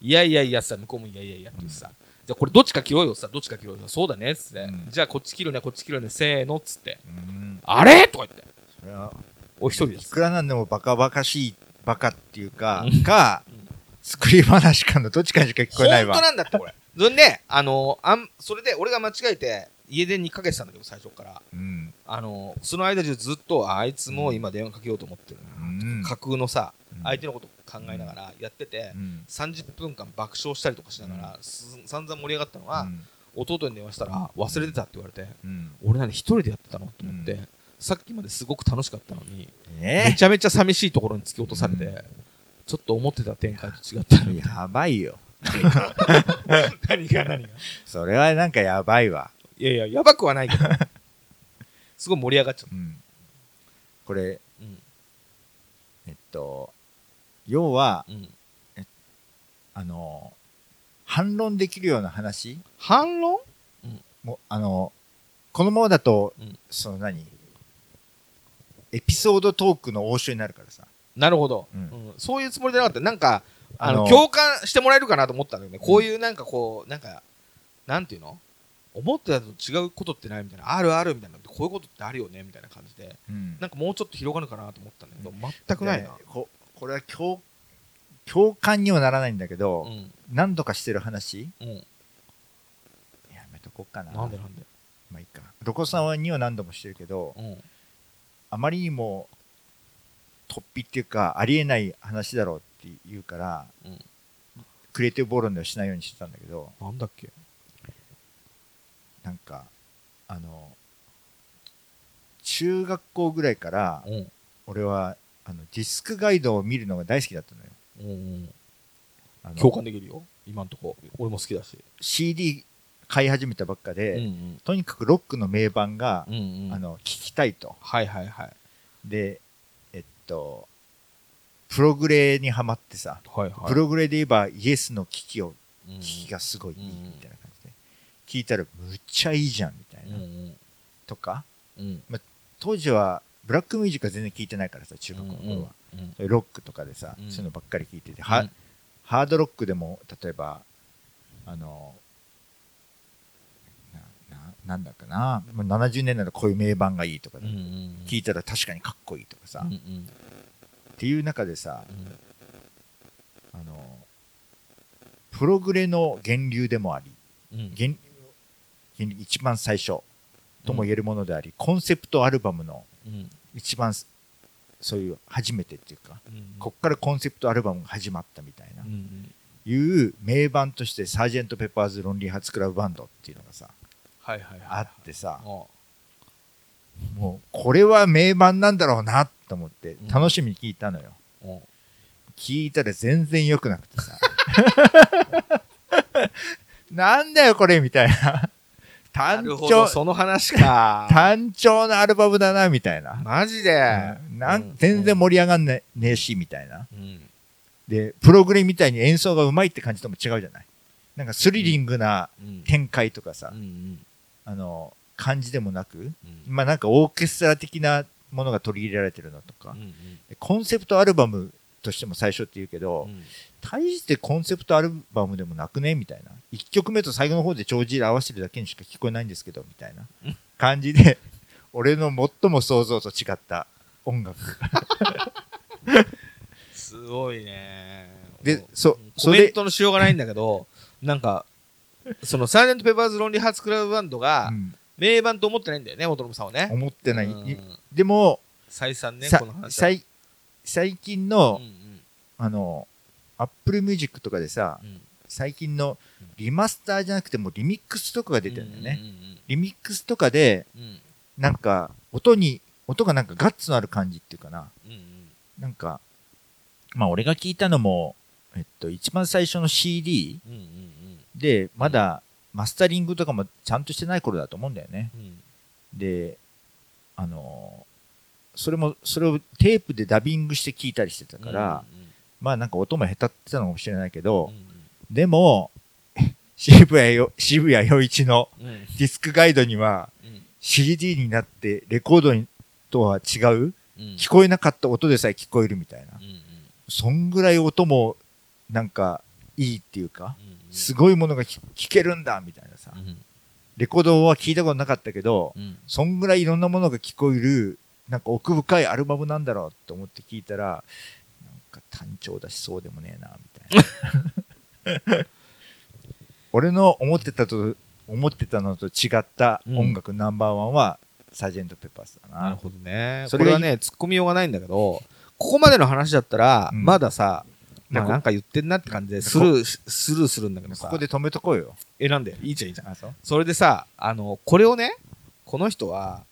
いやいやいやさ向こうもいやいやいやって言うしさ、じゃあこれどっちか切ろうよさどっちか切ろうよそうだねっつって、うん。じゃあこっち切るねこっち切るねせーのっつって。うん。あれ？とか言って。それはお一人です。いくらなんでもバカバカしいバカっていうかうん。かうん。作り話かのどっちかにしか聞こえないわ。本当なんだってこれ。それであのあんそれで俺が間違えて家電にかけてたんだけど最初から。うんあのその間中ずっとああいつも今電話かけようと思ってるうん。な、架空のさうん。相手のこと考えながらやってて、うん。30分間爆笑したりとかしながら、す散々盛り上がったのは、うん。弟に電話したら忘れてたって言われて、うん。俺何一人でやってたのと思って、うん。さっきまですごく楽しかったのに、めえちゃめちゃ寂しいところに突き落とされて、うん。ちょっと思ってた展開と違ったのやばいよ。何が何が？それはなんかやばいわ。いやいややばくはないけどすごい盛り上がっちゃっうん。これた、うん。えっと要はうん、あの反論できるような話？反論？もあのこのままだと、うん。その何？エピソードトークの応酬になるからさ。なるほど、うん。うん。そういうつもりでなかった。なんかあのあの共感してもらえるかなと思ったんだよね、こういうなんかこうなんかなんていうの？思ってたのと違うことってないみたいなあるあるみたいなこういうことってあるよねみたいな感じでうんなんかもうちょっと広がるかなと思ったんだけど、全くないなで。ここれは共共感にはならないんだけど、うん。何度かしてる話？うん。やめとこうかななんでなんで？まあいいかどこさんには何度もしてるけどうん。あまりにも突飛っていうかありえない話だろうって言うから、うんクリエイティブボロンではしないようにしてたんだけどなんだっけ？なんかあの中学校ぐらいからうん。俺はあのディスクガイドを見るのが大好きだったのよ。うんうん。共感できるよ。今んとこ。俺も好きだし。CD 買い始めたばっかで、うんとにかくロックの名盤が、うんうん。うんあの聞きたいと。はいはいはい。でえっとプログレにはまってさ、はいはい。プログレで言えばイエスの機器をうん。機器がすごいいいうんみたいな感聞いたらむっちゃいいじゃんみたいな、うんとかうん。当時はブラックミュージックは全然聞いてないからさ中学の頃は、うんロックとかでさ、うん。そういうのばっかり聞いてて、うん。はハードロックでも例えばあのなんだかな。もう70年代のこういう名盤がいいとか、うんうん聞いたら確かにかっこいいとかさ、っうんうん。ていう中でさうん。あのプログレの源流でもありうん一番最初とも言えるものであり、コンセプトアルバムのうん。一番そういう初めてっていうか、うん。こっからコンセプトアルバムが始まったみたいな、いう名盤としてサージェント・ペッパーズ・ロンリー・ハーツ・クラブ・バンドっていうのがさあってさあもうこれは名盤なんだろうなと思ってうん。楽しみに聞いたのよ、あ聞いたら全然良くなくてさなんだよこれみたいなな単調どその話か。単調なアルバムだなみたいな、マジで？うん。なん全然盛り上がんねねえしみたいな。うん。でプログレみたいに演奏がうまいって感じとも違うじゃない？なんかスリリングなうん。展開とかさ、あの感じでもなく、うん。まあなんかオーケストラ的なものが取り入れられてるのとか、コンセプトアルバムとしても最初って言うけど、うん大してコンセプトアルバムでもなくね？みたいな。1曲目と最後の方で帳尻合わせてるだけにしか聞こえないんですけどみたいな。感じで 俺の最も想像と違った音楽。すごいね。でそコメントのしようがないんだけど なんかそのサージェントペッパーズロンリーハーツクラブバンドがうん。名盤と思ってないんだよね元信さんはね。思ってない、うん。いでも再三ねさこの話は。最最近うの、ん。あのアップルミュージックとかでさうん。うん最近のリマスターじゃなくてもうリミックスとかが出てるんだよね、うんうんリミックスとかでうん。うんなんか音に音がなんかガッツのある感じっていうかな。うんうん。なんかまあ俺が聞いたのもえっと一番最初の CD うんうんでまだマスタリングとかもちゃんとしてない頃だと思うんだよね。うん。であのそれもそれをテープでダビングして聞いたりしてたから、まあなんか音も下手ってたのかもしれないけど、うんでも 渋谷よ渋谷陽一のディスクガイドにはうん。CD になってレコードにとは違ううん。聞こえなかった音でさえ聞こえるみたいな。そんぐらい音もなんかいいっていうかうんすごいものが聞聞けるんだみたいなさ。うん。レコードは聞いたことなかったけどうん。そんぐらいいろんなものが聞こえるなんか奥深いアルバムなんだろうと思って聞いたらか単調だしそうでもねえなみたいな。俺の思ってたと思ってたのと違った音楽ナンバーワンは、サージェント・ペッパーズだな。なるほどね。それはね、突っ込みようがないんだけど、ここまでの話だったら、うん。まださ、まあなんか言ってんなって感じでスルーし、スルーするんだけどさ、ここで止めとこうよ。選んで、いいじゃんいいじゃん。それでさ、あの、これをね、この人は、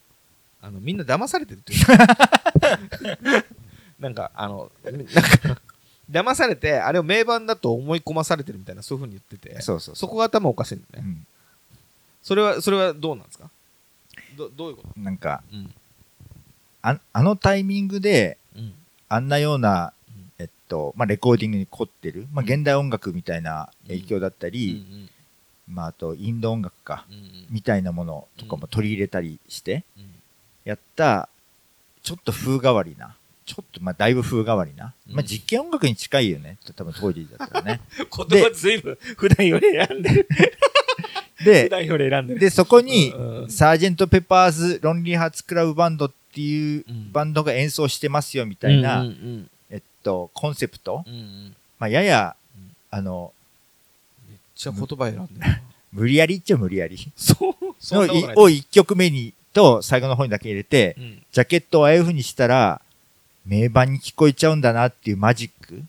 あの、みんな騙されてるっていう。なんか、あの、なんか、騙されて、あれを名盤だと思い込まされてるみたいな、そういうふうに言ってて、そうそうそこが頭おかしいんだよね。うん。それは、それはどうなんですか？どどういうこと？なんかうん。ああのタイミングでうん。あんなようなうん、えっとまあ、レコーディングに凝ってる、まあ、現代音楽みたいな影響だったうんり、まあ、あとインド音楽かうんうん。みたいなものとかも取り入れたりしてうん。やったちょっと風変わりなちょっとまあだいぶ風変わりな、うん。まあ、実験音楽に近いよね。多分当時だったらね。言葉ずいぶん普段より選んでる。普で段より選んでる。でそこにサージェント・ペッパーズ・ロンリー・ハーツ・クラブ・バンドっていううん。バンドが演奏してますよみたいな、うんうんえっと、コンセプト、うんうん。うんまあ、ややうん、あの、めっちゃ言葉選んでる。無理やりっちゃ無理やり。そう、そのんなことないを1曲目にと最後の方にだけ入れて、うん。ジャケットをああいう風にしたら、名盤に聞こえちゃうんだなっていうマジック、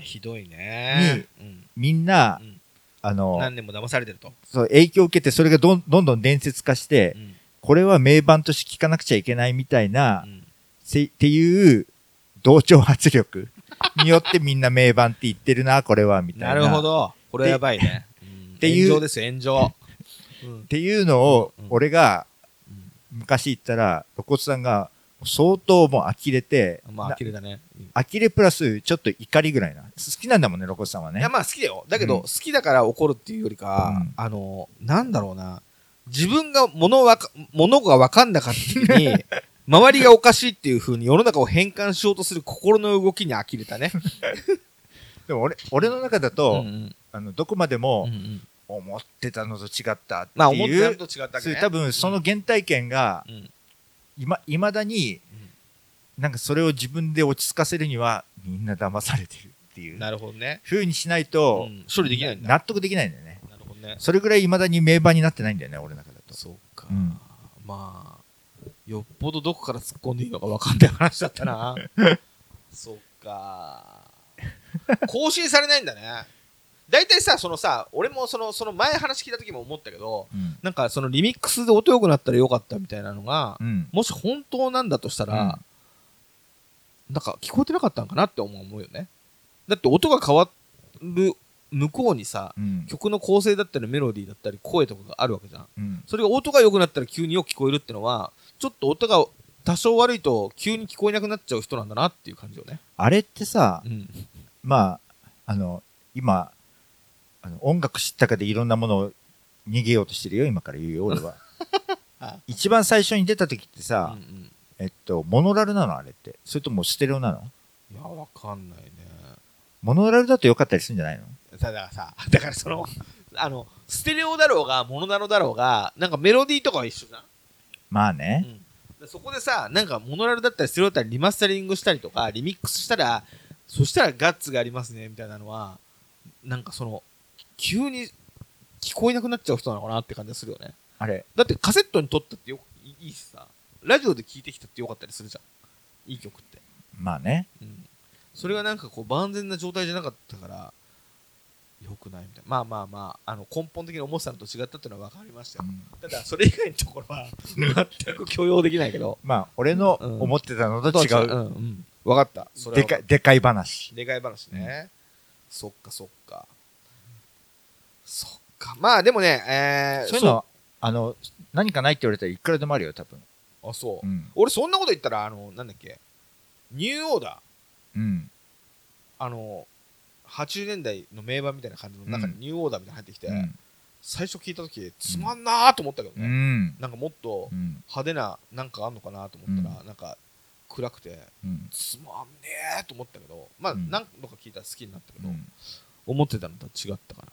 ひどいね。うんみんな、うんあの、何年も騙されてると。そう影響を受けて、それがどんどんどん伝説化して、うんこれは名盤として聞かなくちゃいけないみたいなうんせっていう同調圧力 によってみんな名盤って言ってるな、これは、みたいな。なるほ。ど。これはやばいね。うんていう炎上ですよ、炎上。うんっていうのをうん、俺がうん昔言ったら、露骨さんが相当もう呆れて、まあ、な呆れだね。うん呆れプラスちょっと怒りぐらいな。好きなんだもんね、露骨さんはいねや、。まあ好きだよ。だけど、うん好きだから怒るっていうよりか、うんあの、なんだろうな。自分が物わか、物が分かんなかった時に、周りがおかしいっていう風に世の中を変換しようとする心の動きに呆れたね。でも俺、俺の中だと、うんうんあの、どこまでうんもうん思ってたのと違ったっていう。まあ思ってたのと違ったわけね。そういう多分その原体験が、うん、いま、未だに、なんかそれを自分で落ち着かせるには、みんな騙されてるっていうなるほどね。風にしないと、うん処理できないんだ。納得できないんだよね。なるほどね。それぐらい未だに名場になってないんだよね、俺の中だと。そうか。うんまあ、よっぽどどこから突っ込んでいいのか分かんない話だったな。そっか。更新されないんだね。大体さ、そのさ、俺もその、その前話聞いた時も思ったけど、うん。なんかそのリミックスで音良くなったらよかったみたいなのが、うん。もし本当なんだとしたら、なんか聞こえてなかったんかなって思うよね。だって音が変わる向こうにさ、うん。曲の構成だったりメロディーだったり声とかがあるわけじゃん。うん。それが音が良くなったら急によく聞こえるってのは、ちょっと音が多少悪いと急に聞こえなくなっちゃう人なんだなっていう感じよね。あれってさ、うん。まあ、あの、今、あの音楽知ったかでいろんなものを逃げようとしてるよ、今から言うよ、俺はあ。一番最初に出た時ってさ、うんうんえっと、モノラルなの？あれって。それともステレオなの？いや、わかんないね。モノラルだと良かったりするんじゃないの？だからさ、だからその、あの、ステレオだろうが、モノナロだろうが、なんかメロディーとかは一緒じゃん。まあね。でそこでさ、なんかモノラルだったりステレオだったりリマスタリングしたりとか、リミックスしたら、そしたらガッツがありますね、みたいなのは、なんかその、急に聞こえなくなっちゃう人なのかなって感じがするよね。あれ。だってカセットに撮ったってよいいいしさ、ラジオで聴いてきたってよかったりするじゃん。いい曲って。まあね。うん。それがなんかこう万全な状態じゃなかったから、よくないみたいな。まあまあまあ、あの根本的に思ってたのと違ったっていうのは分かりましたよ。うんただ、それ以外のところは全く許容できないけど。まあ、俺の思ってたのと違う。うんうん。分かった。それはでかい、でかい話。でかい話ね。そっかそっか。そっか。まあでもね、えー、そういうのは、あの、何かないって言われたらいくらでもあるよ、多分。あ、そう。うん。俺そんなこと言ったら、あの、なんだっけ、ニューオーダー、うん。あの、80年代の名盤みたいな感じの中にうんニューオーダーみたいなの入ってきて、うん。最初聞いた時つまんなーと思ったけどうね、ん。なんかもっとうん。派手ななんかあんのかなと思ったら、なんか暗くてうん。つまんねーと思ったけどまあうん何度か聞いたら好きになったけど、うん思ってたのとは違ったかなで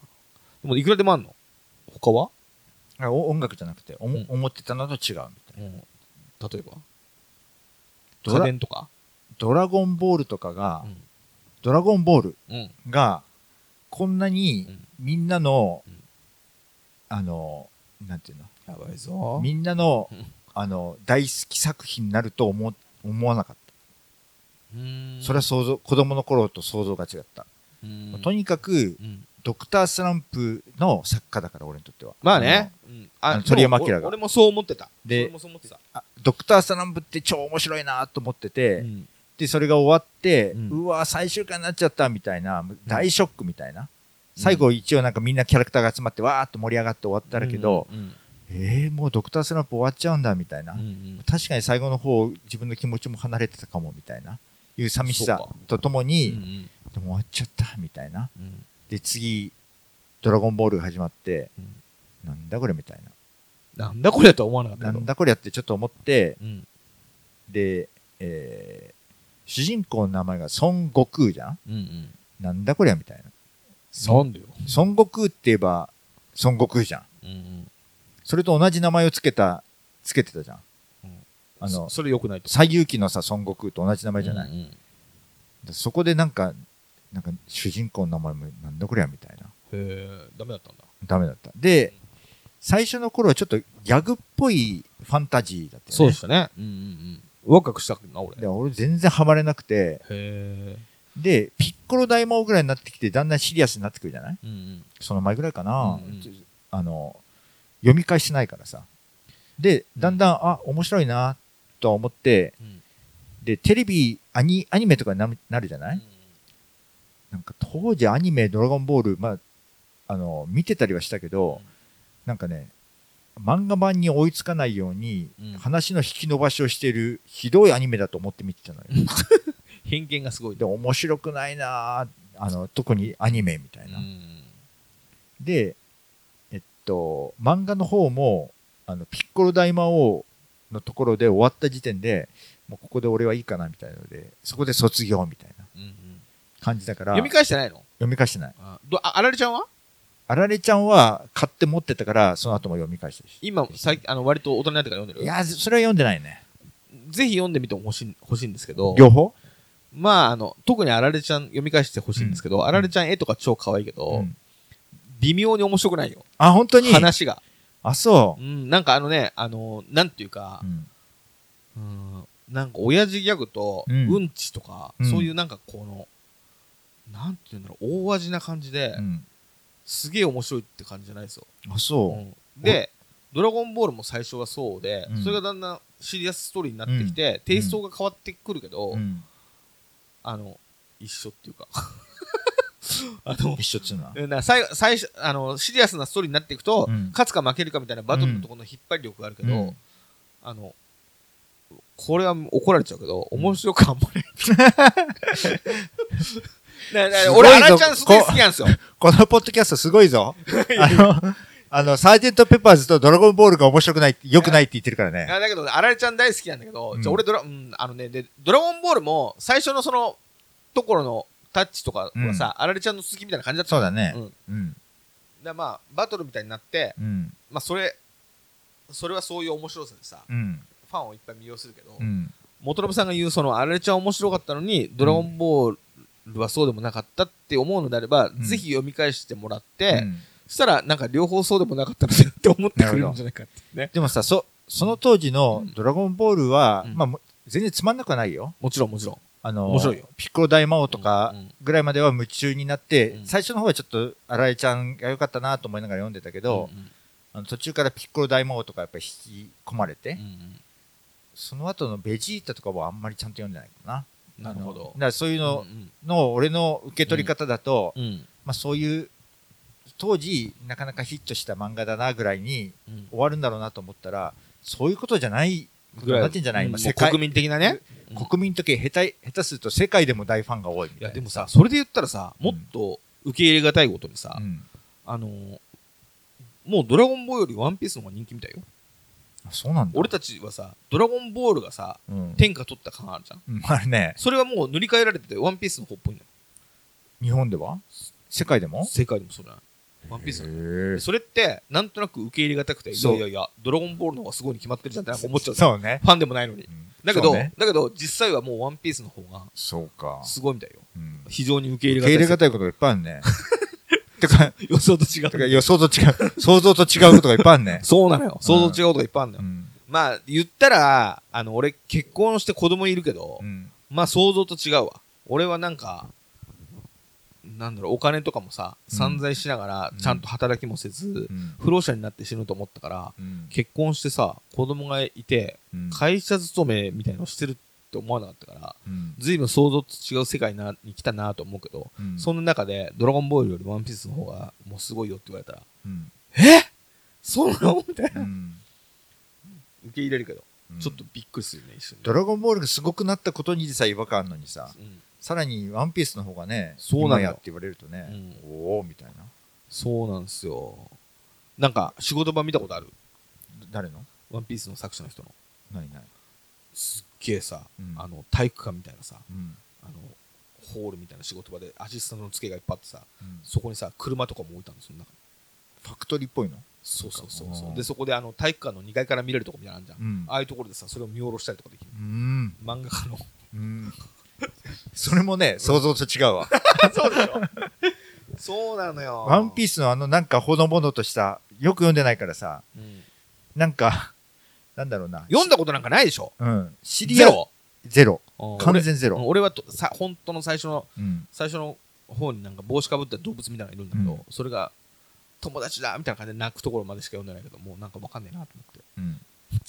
もいくらでもあんの？他は、あお音楽じゃなくて、おもうん。思ってたのと違うみたいな。うん、例えば？ドラ家電とか？ドラゴンボールとかが、うん。ドラゴンボールうん。が、こんなにうん。みんなの、うん。あの、なんていうの？やばいぞ。みんなのうん、あの、大好き作品になると思思わなかっうーん。た。それは想像、子供の頃と想像が違った。うん。とにかく、うんドクタースランプの作家だから、俺にとっては。まあね、うんああの鳥山明が俺俺もそう思ってたで俺もそう思ってた、あの。ドクタースランプって超面白いなと思ってて、うんで、それが終わって、うんうわ、最終回になっちゃったみたいな、大ショックみたいな。最後一応なんかみんなキャラクターが集まってわーっと盛り上がって終わったらけど、うんうんえー、もうドクタースランプ終わっちゃうんだみたいな。うんうん確かに最後の方自分の気持ちも離れてたかもみたいな。いう寂しさそうかとともうに、んでも終わっちゃったみたいな。うんで、次、ドラゴンボールが始まって、うんなんだこれみたいなんだこれとは思わなかったな。んだこれやってちょっと思って、うんで、えー主人公の名前が孫悟空じゃん？うんうんなんだこりゃみたいな。なんでよ孫悟空って言えば孫悟空じゃん。うんうんそれと同じ名前をつけた、つけてたじゃん。うんあのそ、それ良くないと西遊記のさ、孫悟空と同じ名前じゃない？うんうんでそこでなんか、なんか主人公の名前もなんだこりゃみたいな。へえダメだったんだ。ダメだった。で、最初の頃はちょっとギャグっぽいファンタジーだったよね。そうでしたね。うんうんうん。ワクワクしたな俺。で、俺全然ハマれなくて、へえで、ピッコロ大魔王ぐらいになってきて、だんだんシリアスになってくるじゃない？うんうん。その前ぐらいかな、うんうんあの、読み返してないからさ。で、だんだん、あ、面白いな、とは思って、うん。で、テレビ、アニアニメとかになるなるじゃない、なんか当時アニメ、ドラゴンボール、まあ、あの、見てたりはしたけど、なんかね、漫画版に追いつかないように、うん。話の引き伸ばしをしているひどいアニメだと思って見てたのよ。偏見がすごいで、面白くないなぁあの、特にアニメみたいな。うん。で、えっと、漫画の方も、あの、ピッコロ大魔王のところで終わった時点で、もうここで俺はいいかなみたいなので、そこで卒業みたいな。うんうん感じだから、読み返してないの？読み返してない。あどああられちゃんは？あられちゃんは買って持ってたから、その後も読み返してるし。今最あの割と大人になってから読んでる？いや、それは読んでないね。ぜひ読んでみてほしい欲しいんですけど。両方？まああの特にあられちゃん読み返してほしいんですけど、あられちゃん絵とか超可愛いけど、うん。微妙に面白くないよ。あ、本当に？話が。あ、そう。う。んなんかあのねあのなんていうかうん。うんなんか親父ギャグとうん。うんちとか、うん。そういうなんかこのなんていうんだろう大味な感じで、うん。すげえ面白いって感じじゃないですよ、あ、そう。うん。で「ドラゴンボール」も最初はそうで、うん。それがだんだんシリアスストーリーになってきて、テイストが変わってくるけど、うん。あの一緒っていうか。あの一緒っつうのは？な最後最初あのシリアスなストーリーになっていくと、うん。勝つか負けるかみたいなバトルのところの引っ張り力があるけど、うん。あのこれは怒られちゃうけど面白くあんまな 俺あらちゃんすごい好きなんですよ このポッドキャストすごいぞ。あの、あの、サージェントペッパーズとドラゴンボールが面白くない、良くないって言ってるからね。あだけどあられちゃん大好きなんだけど、うんじゃあ俺ドラ、うん、あのねでドラゴンボールも最初のそのところのタッチとかはさ、あられちゃんの好きみたいな感じだったそうだねうん、うん。でまあバトルみたいになってうん。まあそれそれはそういう面白さでさうん。ファンをいっぱい魅了するけど、うん。元信さんが言うそのあられちゃん面白かったのにドラゴンボールはそうでもなかったって思うのであれば、ん。ぜひ読み返してもらって、うん。そしたらなんか両方そうでもなかったのでって思ってくれるんじゃないかってね。でもさ、そ、その当時のドラゴンボールは、うん。まあ全然つまんなくはないよ。もちろんもちろん。あの、面白いよ。ピッコロ大魔王とかうんうん。ぐらいまでは夢中になって、うん。最初の方はちょっと新井ちゃんが良かったなと思いながら読んでたけど、うんうん。あの途中からピッコロ大魔王とかやっぱり引き込まれて、うんうん。その後のベジータとかはあんまりちゃんと読んでないかな。なるほど。だからそういうのうんの俺の受け取り方だと、まあそういう当時なかなかヒットした漫画だなぐらいにうん。終わるんだろうなと思ったらそういうことじゃないことになってんじゃない、うん。今世界国民的なね。うん。国民的下手下手すると世界でも大ファンが多いみいたいなやでもさそれで言ったらさもっと受け入れがたいことにさ、うん。あのーもうドラゴンボールよりワンピースの方が人気みたいよ。あそうなんだ。俺たちはさドラゴンボールがさうん。天下取った感あるじゃん。うんあれね。それはもう塗り替えられててワンピースの方っぽいんだよ日本では？世界でも？世界でもそうワンピースーそれってなんとなく受け入れがたくていやいやいやドラゴンボールの方がすごいに決まってるじゃんってなんか思っちゃうそうね。ファンでもないのに。うん。だけど、ね。だけど実際はもうワンピースの方がそうか。すごいみたいよ。うん。非常に受け入れ受け入れががたいたいことがいっぱいあるねてか予想と違てかう予想と違う。想像と違うことがいっぱいあるね。そうなのよ。想像違うことがいっぱいあるんだよ、うん。まあ言ったらあの俺結婚して子供いるけど、うん。まあ想像と違うわ。俺はなんかなんだろうお金とかもさうん。散財しながらうん。ちゃんと働きもせず、うん。不老者になって死ぬと思ったからうん。結婚してさ子供がいてうん。会社勤めみたいのをしてるって思わなかったからうん。随分想像と違う世界なに来たなと思うけど、うん。その中で「ドラゴンボール」より「ワンピース」の方がもうすごいよって言われたらうん「え？そうなの?」みたいな。うん。受け入れるけど、うん。ちょっとびっくりするね一瞬でドラゴンボールがすごくなったことにさ違和感あるのにさうん。さらにワンピースの方がねそうなのよ。今やって言われるとね、おおみたいな。そうなんですよ。なんか仕事場見たことある？誰の？ワンピースの作者の人の。ないない、すっげえさ、うん。あの体育館みたいなさうん。あのホールみたいな仕事場でアシスタントの付けがいっぱいあってさうん。そこにさ車とかも置いたんですよ中に。ファクトリーっぽいの？そうそうそうそう。うんでそこであの体育館の2階から見れるとこみたいなのあるじゃん、うん。ああいうところでさそれを見下ろしたりとかできる。うん。漫画家の。うん。それもね想像と違うわ。そうでしょそうなのよ。ワンピース、スのあのなんかほのぼのとしたよく読んでないからさ。うん。なんかなんだろうな。読んだことなんかないでしょ？うん。シリアゼロ。ゼロ。うん完全ゼロ。俺俺はとさ本当の最初のうん。最初の方になんか帽子かぶった動物みたいなのがいるんだけど、うん。それが友達だみたいな感じで泣くところまでしか読んでないけどもうなんかわかんないなと思って。うん。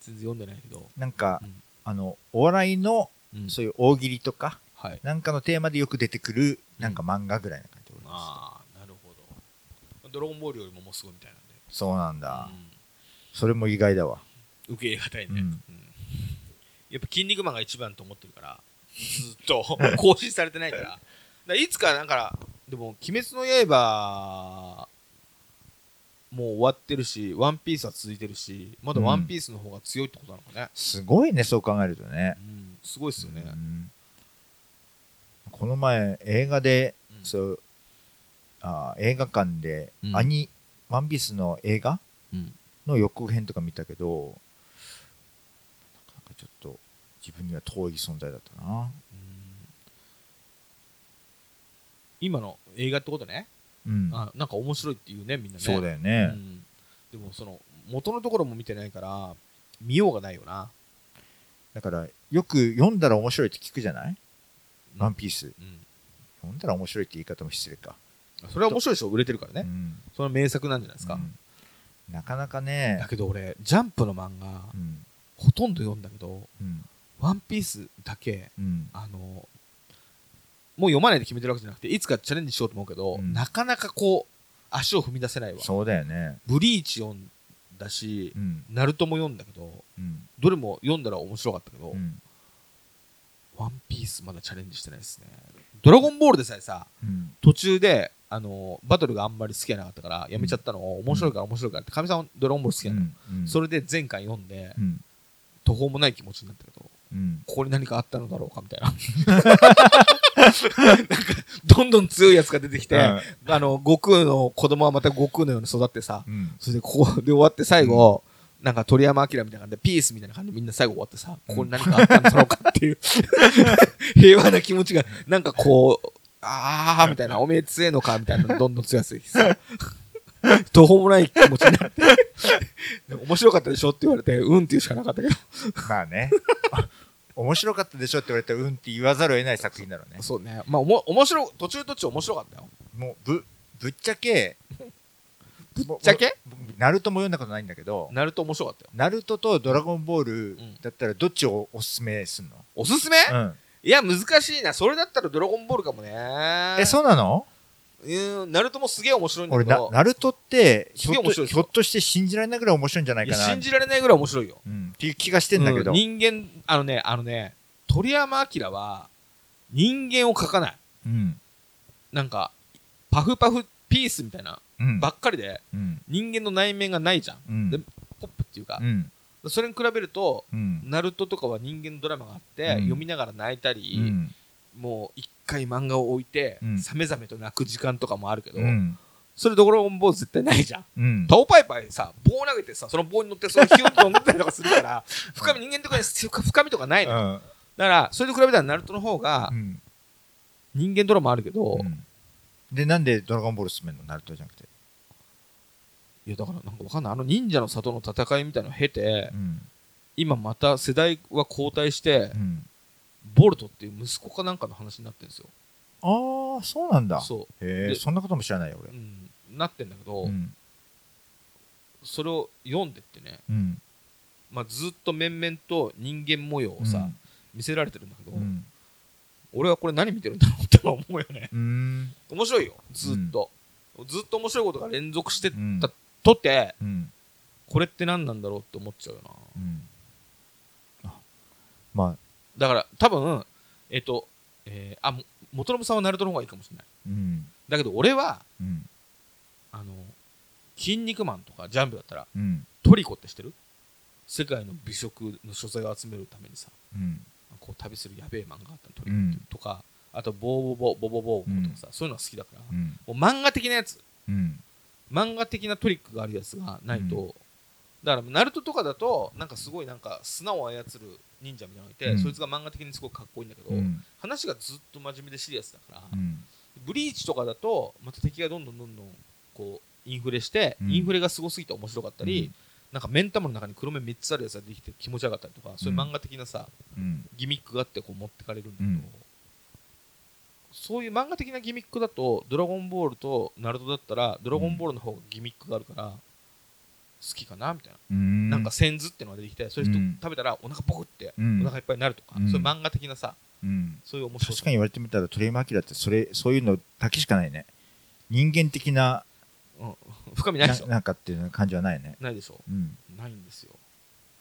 全然読んでないけど、なんかうん。あのお笑いのうん。そういう大喜利とかはい。なんかのテーマでよく出てくるなんか漫画ぐらいな感じでああなるほど。ドラゴンボールよりももうすごいみたいなんで。そうなんだ、うんそれも意外だわ。受け入れがたいね、うん。うん。やっぱ「筋肉マン」が一番と思ってるからずっと更新されてないから。だからいつかだからでも「鬼滅の刃」もう終わってるし「ワンピースは続いてるしまだ「ワンピースの方が強いってことなのかね、すごいねそう考えるとね、うん、すごいっすよね、うん。この前映画で、うん。そうあ映画館で、うん。アニワンピースの映画うんの予告編とか見たけどなんかちょっと自分には遠い存在だったな。今の映画ってことね、うん。あなんか面白いっていうねみんなね。そうだよね、うん。でもその元のところも見てないから見ようがないよな、だからよく読んだら面白いって聞くじゃない、うんワンピース。うん。読んだら面白いって言い方も失礼か、それは面白いでしょ。売れてるからね、うん。それは名作なんじゃないですか、うんなかなかね。だけど俺ジャンプの漫画うん。ほとんど読んだけどうん「ワンピースだけうん。あのもう読まないで決めてるわけじゃなくていつかチャレンジしようと思うけど、うん。なかなかこう足を踏み出せないわ。そうだよね。ブリーチ読んだしう、ん。ナルトも読んだけどうん。どれも読んだら面白かったけど、うん。ワンピースまだチャレンジしてないですね。ドラゴンボールでさえさうん。途中であのバトルがあんまり好きじゃなかったからやめちゃったのを、面白いから面白いからってかみさんはドラゴンボール好きなの、うんそれで前回読んで、うん。途方もない気持ちになったけどうん。ここに何かあったのだろうかみたいな。なんかどんどん強いやつが出てきて、あの悟空の子供はまた悟空のように育ってさうん。それでここで終わって最後、なんか鳥山明みたいな感じでピースみたいな感じでみんな最後終わってさ、ここに何かあったんだろうかっていう 平和な気持ちがなんかこうあーみたいな。おめえ強えのかみたいなどんどん強いやつでさ。途方もない気持ちになって。で面白かったでしょって言われてうんって言うしかなかったけど。まあね。面白かったでしょって言われたらうんって言わざるを得ない作品だろうね。そうね。まあおも面白い途中途中面白かったよ。もうぶぶっちゃけ。ぶっちゃけ？ナルトも読んだことないんだけど。ナルト面白かったよ。ナルトとドラゴンボールん。だったらどっちをおすすめすんの、おすすめ、うん、いや難しいな。それだったらドラゴンボールかもね。えそうなの？うん。ナルトもすげえ面白いんだ俺けど。なナルトってひょっとひょっとして信じられないぐらい面白いんじゃないかな。信じられないぐらい面白いよ。うん、っていう気がしてんだけど、うん。人間あのねあのね鳥山明は人間を描かない。うん。なんかパフパフピースみたいなうん。ばっかりでうん。人間の内面がないじゃん、うん。でポップっていうか。う、んそれに比べるとうん。ナルトとかは人間のドラマがあって、うん。読みながら泣いたうり、ん。もう一回漫画を置いて、うん。さめざめと泣く時間とかもあるけど、うん。それドラゴンボール絶対ないじゃん。うん。タオパイパイさ棒投げてさその棒に乗ってそのヒュンと飛んでたりとかするから深み人間とかに深深みとかないの、うん。だからそれと比べたらナルトの方がうん。人間ドラマあるけど、うん。でなんでドラゴンボール進めるの？ナルトじゃなくていやだからなんかわかんない。あの忍者の里の戦いみたいなのを経てうん。今また世代は交代してうん。ボルトっていう息子かなんかの話になってるんですよ。ああそうなんだ。そへえでそんなことも知らないよう、俺。うん、なってんだけど、うん。それを読んでってね、うん。まあ、ずっと面々と人間模様をさ、見せられてるんだけど、うん。俺はこれ何見てるんだろうって思うよね。うん。面白いよずっと、ずっと面白いことが連続してとってうん。これって何なんだろうって思っちゃうよな。うん。あまあ。だから多分えっ、と、えーあも元信さんはナルトの方がいいかもしれない。うん。だけど俺はうん。あの筋肉マンとかジャンプだったらうん。トリコって知ってる？世界の美食の素材を集めるためにさうん。こう旅するやべえ漫画があったのトリコとか、あとボーボボボボボーボとかさ、そういうのが好きだから、うん。もう漫画的なやつ。うん漫画的なトリックがあるやつがないと、うん。だからナルトとかだとなんかすごいなんか砂を操る忍者みたいなのがいて、うん。そいつが漫画的にすごくかっこいいんだけど、うん。話がずっと真面目でシリアスだから、うん。ブリーチとかだとまた敵がどんどんどんどんこうインフレして、うん。インフレがすごすぎて面白かったり、うん。なんか目ん玉の中に黒目3つあるやつができて気持ち悪かったりとか、そういう漫画的なさうん。ギミックがあってこう持ってかれるんだけど、うんそういう漫画的なギミックだとドラゴンボールとナルトだったらドラゴンボールの方がギミックがあるから、きかなみたいな、うん。なんかセンズっていうのが出てきてそういう人うん。食べたらお腹ポクってうん。お腹いっぱいになるとか、うん。そういう漫画的なさうん。そういう面白さ。確かに言われてみたら鳥山明ってそれそういうのだけしかないね。人間的なうん、深みないでしょ？ななんかっていう感じはないね。ないでしょ？うん。ないんですよ。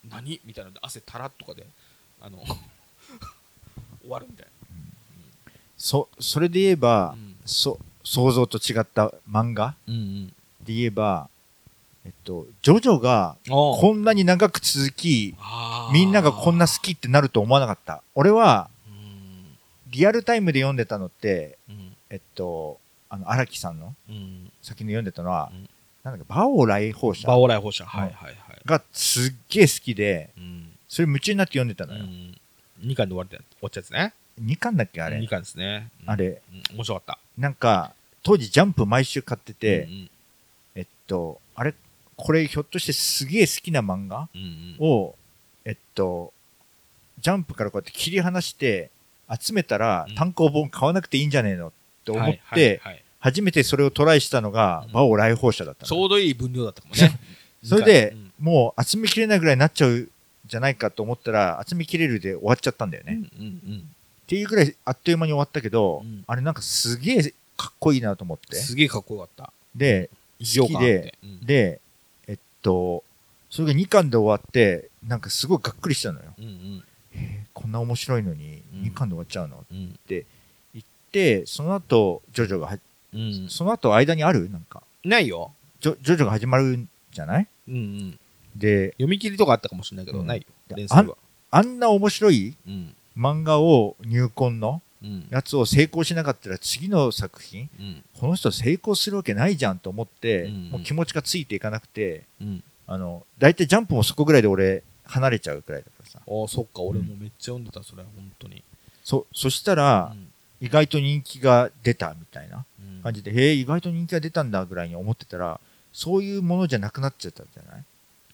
何？みたいな。汗たらっとかであの 終わるみたいそそれで言えば、うん。そ想像と違った漫画なうんうん。で言えばえっとジョジョがここんなに長く続きみんながこんな好きってなると思わなかった。俺はうん。リアルタイムで読んでたのってうん。えっとあの荒木さんのうん。先に読んでたのは、うん。なんだっけバオ来訪者バオライ放射ん。はいはいはい。がすっげえ好きでうん。それ夢中になって読んでたのよ、うん。2巻で終わって終わっちゃうやつね2巻だっけあれ？2巻ですね。うん。あれ。うん。面白かった。なんか当時ジャンプ毎週買ってて、うんえっとあれこれひょっとしてすげえ好きな漫画？うんうん。をえっとジャンプからこうやって切り離して集めたらうん。単行本買わなくていいんじゃねえの？って思っはいはいてはい。初めてそれをトライしたのがうん。バオ来訪者だったの。ちょうどいい分量だったかもね。それでうん。もう集めきれないぐらいになっちゃうじゃないかと思ったら集めきれるで終わっちゃったんだよね、うんうんっていうぐらいあっという間に終わったけど、うん。あれなんかすげえかっこいいなと思っうんて。すげえかっこよかった。で好きでうん。でえっとそれが2巻で終わってなんかすごいがっくりしたのよ。うんうん。えーこんな面白いのにうん。2巻で終わっちゃうの、うん。でその後ジョジョがはうん。その後間にある？なんか。ないよ。ジョジョジョが始まるんじゃない？うんうん。で読み切りとかあったかもしれないけどうんないよ。で連載は。あんな面白い？うん漫画を入魂のうん。やつを成功しなかったら次の作品うん。この人成功するわけないじゃんと思って、うん。もう気持ちがついていかなくてうん。あの大体ジャンプもそこぐらいで俺離れちゃうくらいだからさ。ああそっか。俺もめっちゃ読んでたそれ本当に。そそしたら、うん。意外と人気が出たみたいなうん。感じで、へえ意外と人気が出たんだぐらいに思ってたらそういうものじゃなくなっちゃったんじゃない？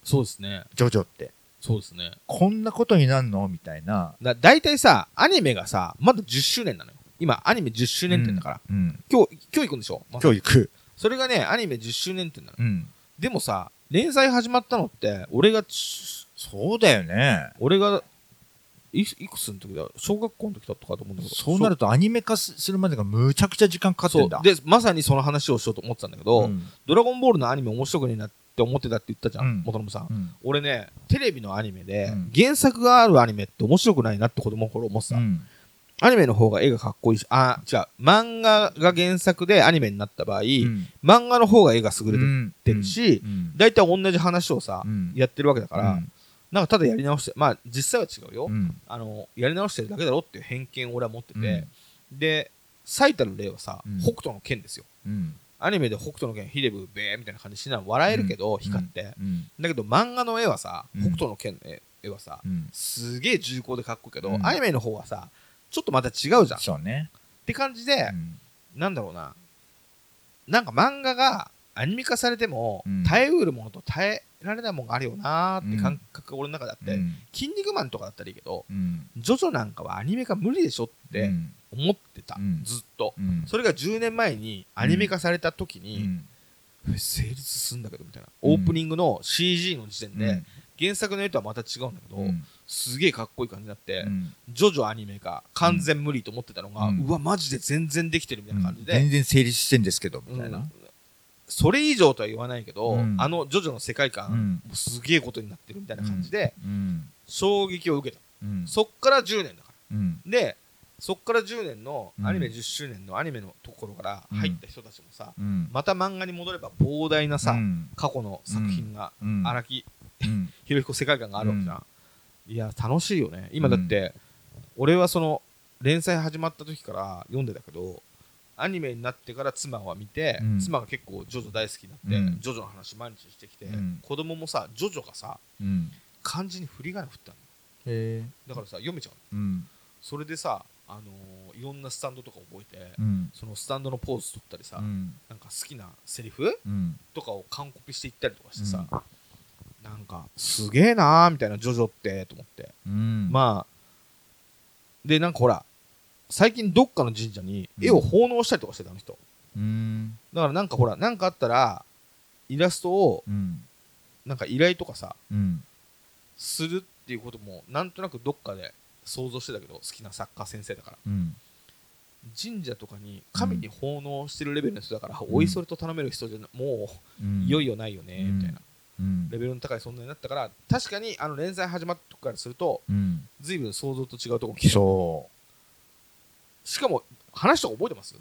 そうですね。ジョジョってそうですね。こんなことになんの？みたいな。だ大体さアニメがさまだ10周年なのよ。今アニメ10周年点だから。うん今日今日行くんでしょ？まさに教育それがねアニメ10周年点なのうんでもさ連載始まったのって俺がちそうだよね。俺がいいくつの時だ？小学校の時だったかと思うんだけど。そうなるとアニメ化すするまでがむちゃくちゃ時間かかってんだ。そう。でまさにその話をしようと思ってたんだけど、うん。ドラゴンボールのアニメ面白くねえなって思ってたって言ったじゃん、うん。元信さん、うん。俺ねテレビのアニメで、うん。原作があるアニメって面白くないなって子供の頃思ってた、うん。アニメの方が絵がかっこいいしあ違う。漫画が原作でアニメになった場合、うん。漫画の方が絵が優れてるしうん。大体同じ話をさ、うん。やってるわけだから、うん。なんかただやり直してまあ実際は違うよ、うん。あのやり直してるだけだろっていう偏見を俺は持ってて、で最たる例はさ、うん。北斗の剣ですよ。うんアニメで北斗の剣ヒデブベーみたいな感じしながら笑えるけど、うん。光って、うん。だけど漫画の絵はさ、うん。北斗の剣の絵絵はさ、うん。すげえ重厚でかっこいいけど、うん。アニメの方はさちょっとまた違うじゃん。っそうね。て感じでう、ん。なんだろうな。なんか漫画がアニメ化されても、うん。耐えうるものと耐えられないものがあるよなーって感覚が俺の中であって、うん。筋肉マンとかだったらいいけどうん。ジョジョなんかはアニメ化無理でしょってうん思ってた、うん。ずっと。うん。それが10年前にアニメ化された時うに、成立するんだけどみたいな、うんオープニングの CG の時点で、うん。原作の絵とはまた違うんだけど、うん。すげえかっこいい感じになって、うん。ジョジョアニメが完全無理と思ってたのが、ううん。わマジで全然できてるみたいな感じで、全然成立してんですけどみたいな。うん。それ以上とは言わないけど、うん。あのジョジョの世界観、すげえことになってるみたいな感じで、うん。衝撃を受けた、うん。そっから10年だから。うん。でそっから10年のうんアニメ10周年のアニメのところから入った人たちもさ、うん。また漫画に戻れば膨大なさ、うん。過去の作品がうん。荒木うん。博彦世界観があるわけじゃん、いや楽しいよね。今だって、俺はその連載始まった時から読んでたけどアニメになってから妻は見て、うん。妻が結構ジョジョ大好きになって、うん。ジョジョの話毎日してきて、うん。子供もさジョジョがさうん。漢字に振り仮名振ったの。だからさ読めちゃうそれでさ、あのーいろんなスタンドとか覚えて、うん。そのスタンドのポーズ取ったりさ、うん。なんか好きなセリフうん。とかを完コピしていったりとかしてさ、なんかすげえなーみたいなジョジョってと思って、うん。まあでなんかほら最近どっかの神社に絵を奉納したりとかしてたあの人。うん。だからなんかほらなんかあったらイラストをうん。なんか依頼とかさうん。するっていうこともなんとなくどっかで想像してたけど好きな作家先生だから。うん。神社とかに神に奉納してるレベルの人だから、ん。おいそれと頼める人じゃなもううん。いよいよないよね、うん。みたいな。うん。レベルの高い存在になったから確かにあの連載始まった時からするとうん。随分想像と違うところ来てそしかも話とか覚えてます、う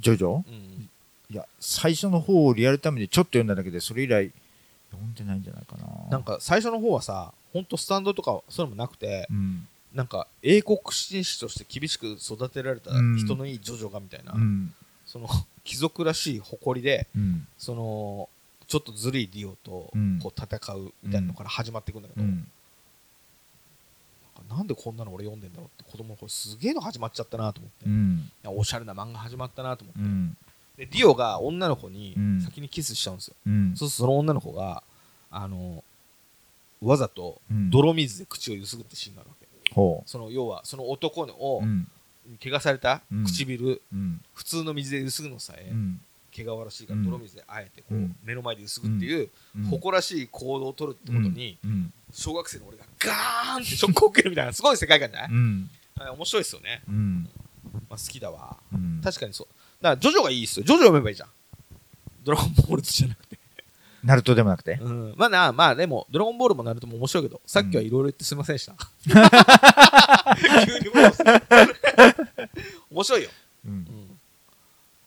ジョジョ？うん、いや最初の方をリアルタイムでちょっと読んだだけでそれ以来読んでないんじゃないかな。なんか最初の方はさほんとスタンドとかそういうのもなくてうん。なんか英国紳士として厳しく育てられた人のいいジョジョがみたいな、うん。その貴族らしい誇りでうん。そのちょっとずるいディオとうん。こう戦うみたいなのから始まっていくんだけど、うん。なんでこんなの俺読んでんだろうって子供の頃すげえの始まっちゃったなと思って、うん。おしゃれな漫画始まったなと思って、うんでディオが女の子にうん。先にキスしちゃうんですよ、うん。そうするとその女の子があのわざとうん。泥水で口をゆすぐってシーンがあるわけ。ほその要はその男をううん。怪我されたうん。唇、うん。普通の水でゆすぐのさえ、うん。怪我わらしいからうん。泥水であえてこう、うん。目の前でゆすぐっていう、うん。誇らしい行動を取るってことに、うん。小学生の俺がガーンってショックを受けるみたいなすごい世界観じゃない、面白いですよね、うん。まあ、好きだわ。うん。確かにそうだからジョジョがいいっすよ。ジョジョ読めばいいじゃん。ドラゴンボールズじゃなくて。ナルトでもなくて。うん。まあなまあでもドラゴンボールもナルトも面白いけどさっきはいろいろ言ってすみませんでした、急にもう面白いよ、うん。うん。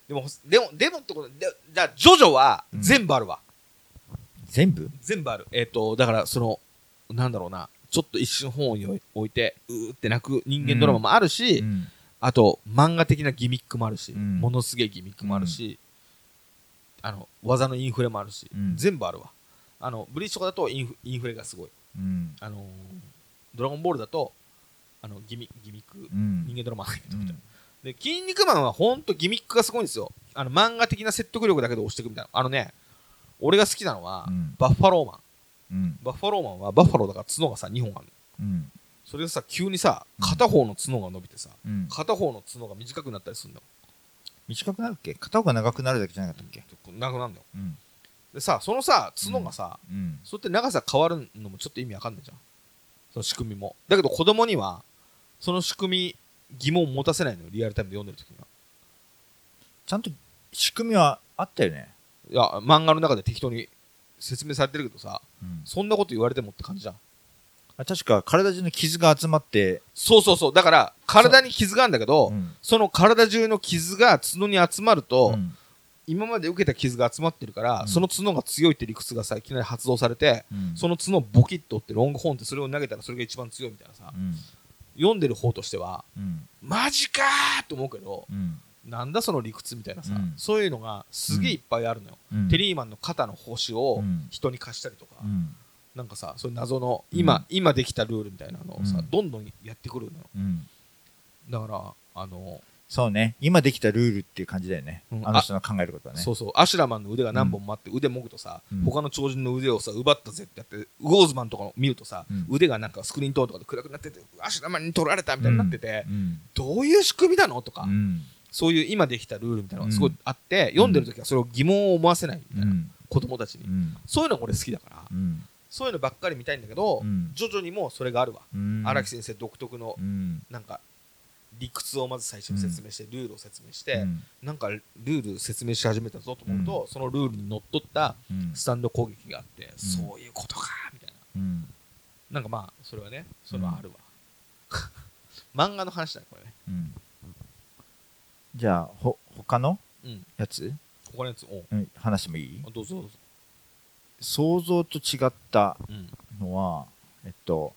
でもでもでもってことでじゃあジョジョはうん。全部あるわ、全部？全部ある。えっ、とだからそのなんだろうな。ちょっと一瞬本を置いてうーって泣く人間ドラマもあるし、うんあと漫画的なギミックもあるし、うん。ものすげえギミックもあるし、あの技のインフレもあるし、うん。全部あるわ。あのブリーチとかだとインフインフレがすごい。うん。あのードラゴンボールだとあのギミギミック、うん。人間ドラマだけどうん。で筋肉マンはほんとギミックがすごいんですよ。あの漫画的な説得力だけで押していくみたいなあのね俺が好きなのは、うん。バッファローマン。うん。バッファローマンはバッファローだから角がさ2本あるの。うんそれがさ急にさ片方の角が伸びてさ、うん。片方の角が短くなったりするんだよ。短くなるっけ？片方が長くなるだけじゃなかったっけ？長くなるんだよ。うん。でさそのさ角がさ、うん。そうやって長さ変わるのもちょっと意味わかんないじゃん。その仕組みも。だけど子供にはその仕組み疑問を持たせないのよ。リアルタイムで読んでる時には。ちゃんと仕組みはあったよね。いや漫画の中で適当に説明されてるけどさうん。そんなこと言われてもって感じじゃん。あ確か体中の傷が集まって。そうそうそう。だから体に傷があるんだけどう。ん。その体中の傷が角に集まると、うん。今まで受けた傷が集まってるから、うん。その角が強いって理屈がさいきなり発動されて、うん。その角をボキッと折ってロングホーンってそれを投げたらそれが一番強いみたいなさ、うん。読んでる方としてはうん。マジかーと思うけどうん。なんだその理屈みたいなさ、うん。そういうのがすげえいっぱいあるのよ、うん。テリーマンの肩の星をうん。人に貸したりとか、うんなんかさそういう謎の今、うん。今できたルールみたいなのをさ、うん。どんどんやってくるのよ。うん。だからあの、そうね。今できたルールっていう感じだよね。うん。あの人の考えることはね。そうそう。アシュラマンの腕が何本もあって、腕もぐとさ、うん。他の超人の腕をさ奪ったぜってやってウォーズマンとかを見るとさ、うん。腕がなんかスクリーントーンとかで暗くなっててアシュラマンに取られたみたいになってて、うん。どういう仕組みなのとか、うん。そういう今できたルールみたいなのがすごいあって、読んでる時はそれを疑問を思わせないみたいな、うん。子供たちに、うん。そういうのが俺好きだから、うんそういうのばっかり見たいんだけど、うん。徐々にもそれがあるわ。うん。荒、木先生独特のうん。なんか理屈をまず最初に説明して、ルールを説明して、うん。なんかルール説明し始めたぞと思うと、そのルールにのっとったうん。スタンド攻撃があって、そういうことかみたいな。うん。なんかまあそれはねそれはあるわ、漫画の話だねこれね。うん。じゃあほ他のうん。やつ、他のやつおう。うん、話してもいい？あどうぞどうぞ想像と違ったうん。のはえっと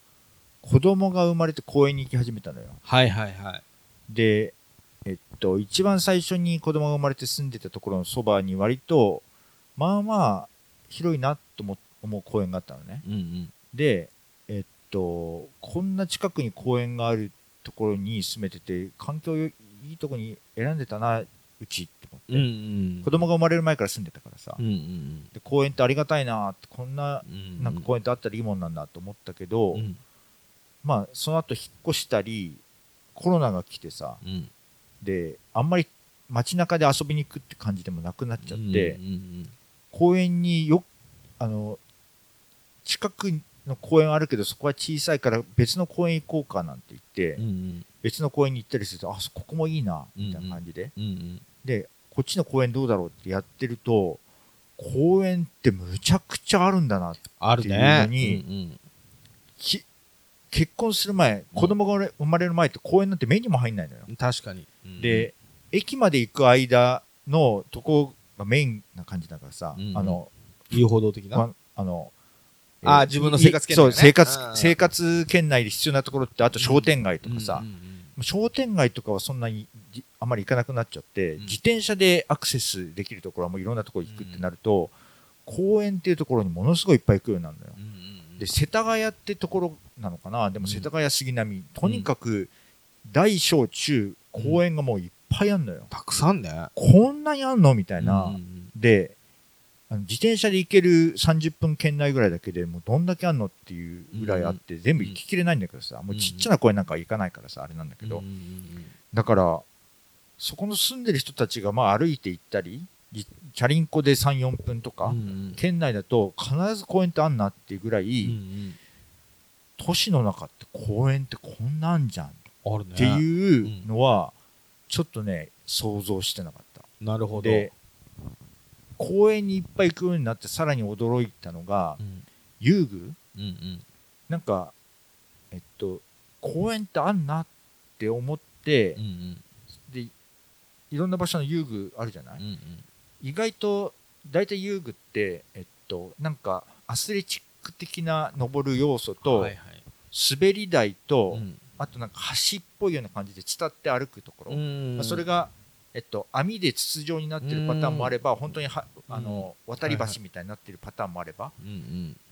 子供が生まれて公園に行き始めたのよ。はいはいはい。でえっと一番最初に子供が生まれて住んでたところのそばに割とまあまあ広いなと思思う公園があったのね。うんうん。でえっとこんな近くに公園があるところに住めてて環境いいとこに選んでたなうちって思って、うんうん。子供が生まれる前から住んでたからさ、うんうんで公園ってありがたいなってこんなうんなんか公園ってあったらいいもんなんだと思ったけど、うん。まあその後引っ越したりコロナが来てさうん。であんまり街中で遊びに行くって感じでもなくなっちゃって、うんうん公園によあの近くの公園あるけどそこは小さいから別の公園行こうかなんて言って、うん別の公園に行ったりするとあここもいいなみたいな感じで、うんうんでこっちの公園どうだろうってやってると公園ってむちゃくちゃあるんだなあるっていうねのにき結婚する前子供が生まれる前って公園なんて目にも入んないのよ、うん確かに。うん。で駅まで行く間のとこがメインな感じだからさ、うんあの遊歩道的な？まあのあ自分の生活圏内ね。そう生活うん生活圏内で必要なところってあと商店街とかさ、うんうんうん商店街とかはそんなにじあまり行かなくなっちゃって、ん。自転車でアクセスできるところはもういろんなところ行くってなると、公園っていうところにものすごいいっぱい行くようになるのよ。で世田谷ってところなのかな。でも世田谷杉並、とにかく大小中公園がもういっぱいあるのよ。たくさんね。こんなにあんのみたいな。であの自転車で行ける30分圏内ぐらいだけでもうどんだけあんのっていうぐらいあって、全部行ききれないんだけどさ、もうちっちゃな公園なんかは行かないからさあれなんだけど、だからそこの住んでる人たちがまあ歩いて行ったりじチャリンコで34分とか、うんうん。県内だと必ず公園ってあんなっていうぐらい、うん都市の中って公園ってこんなんじゃん。っていうのはちょっとね想像してなかった。なるほど。で公園にいっぱい行くようになってさらに驚いたのがうん。遊具。うんうん。なんかえっと公園ってあんなって思ってうんうん。でいろんな場所の遊具あるじゃない、うんうん。意外と大体遊具ってえっとなんかアスレチック的な登る要素と、はいはい。滑り台と、うん。あとなんか橋っぽいような感じで伝って歩くところ、うんまあそれが、えっと、網で筒状になってるパターンもあれば、本当にはあの渡り橋みたいになってるパターンもあれば、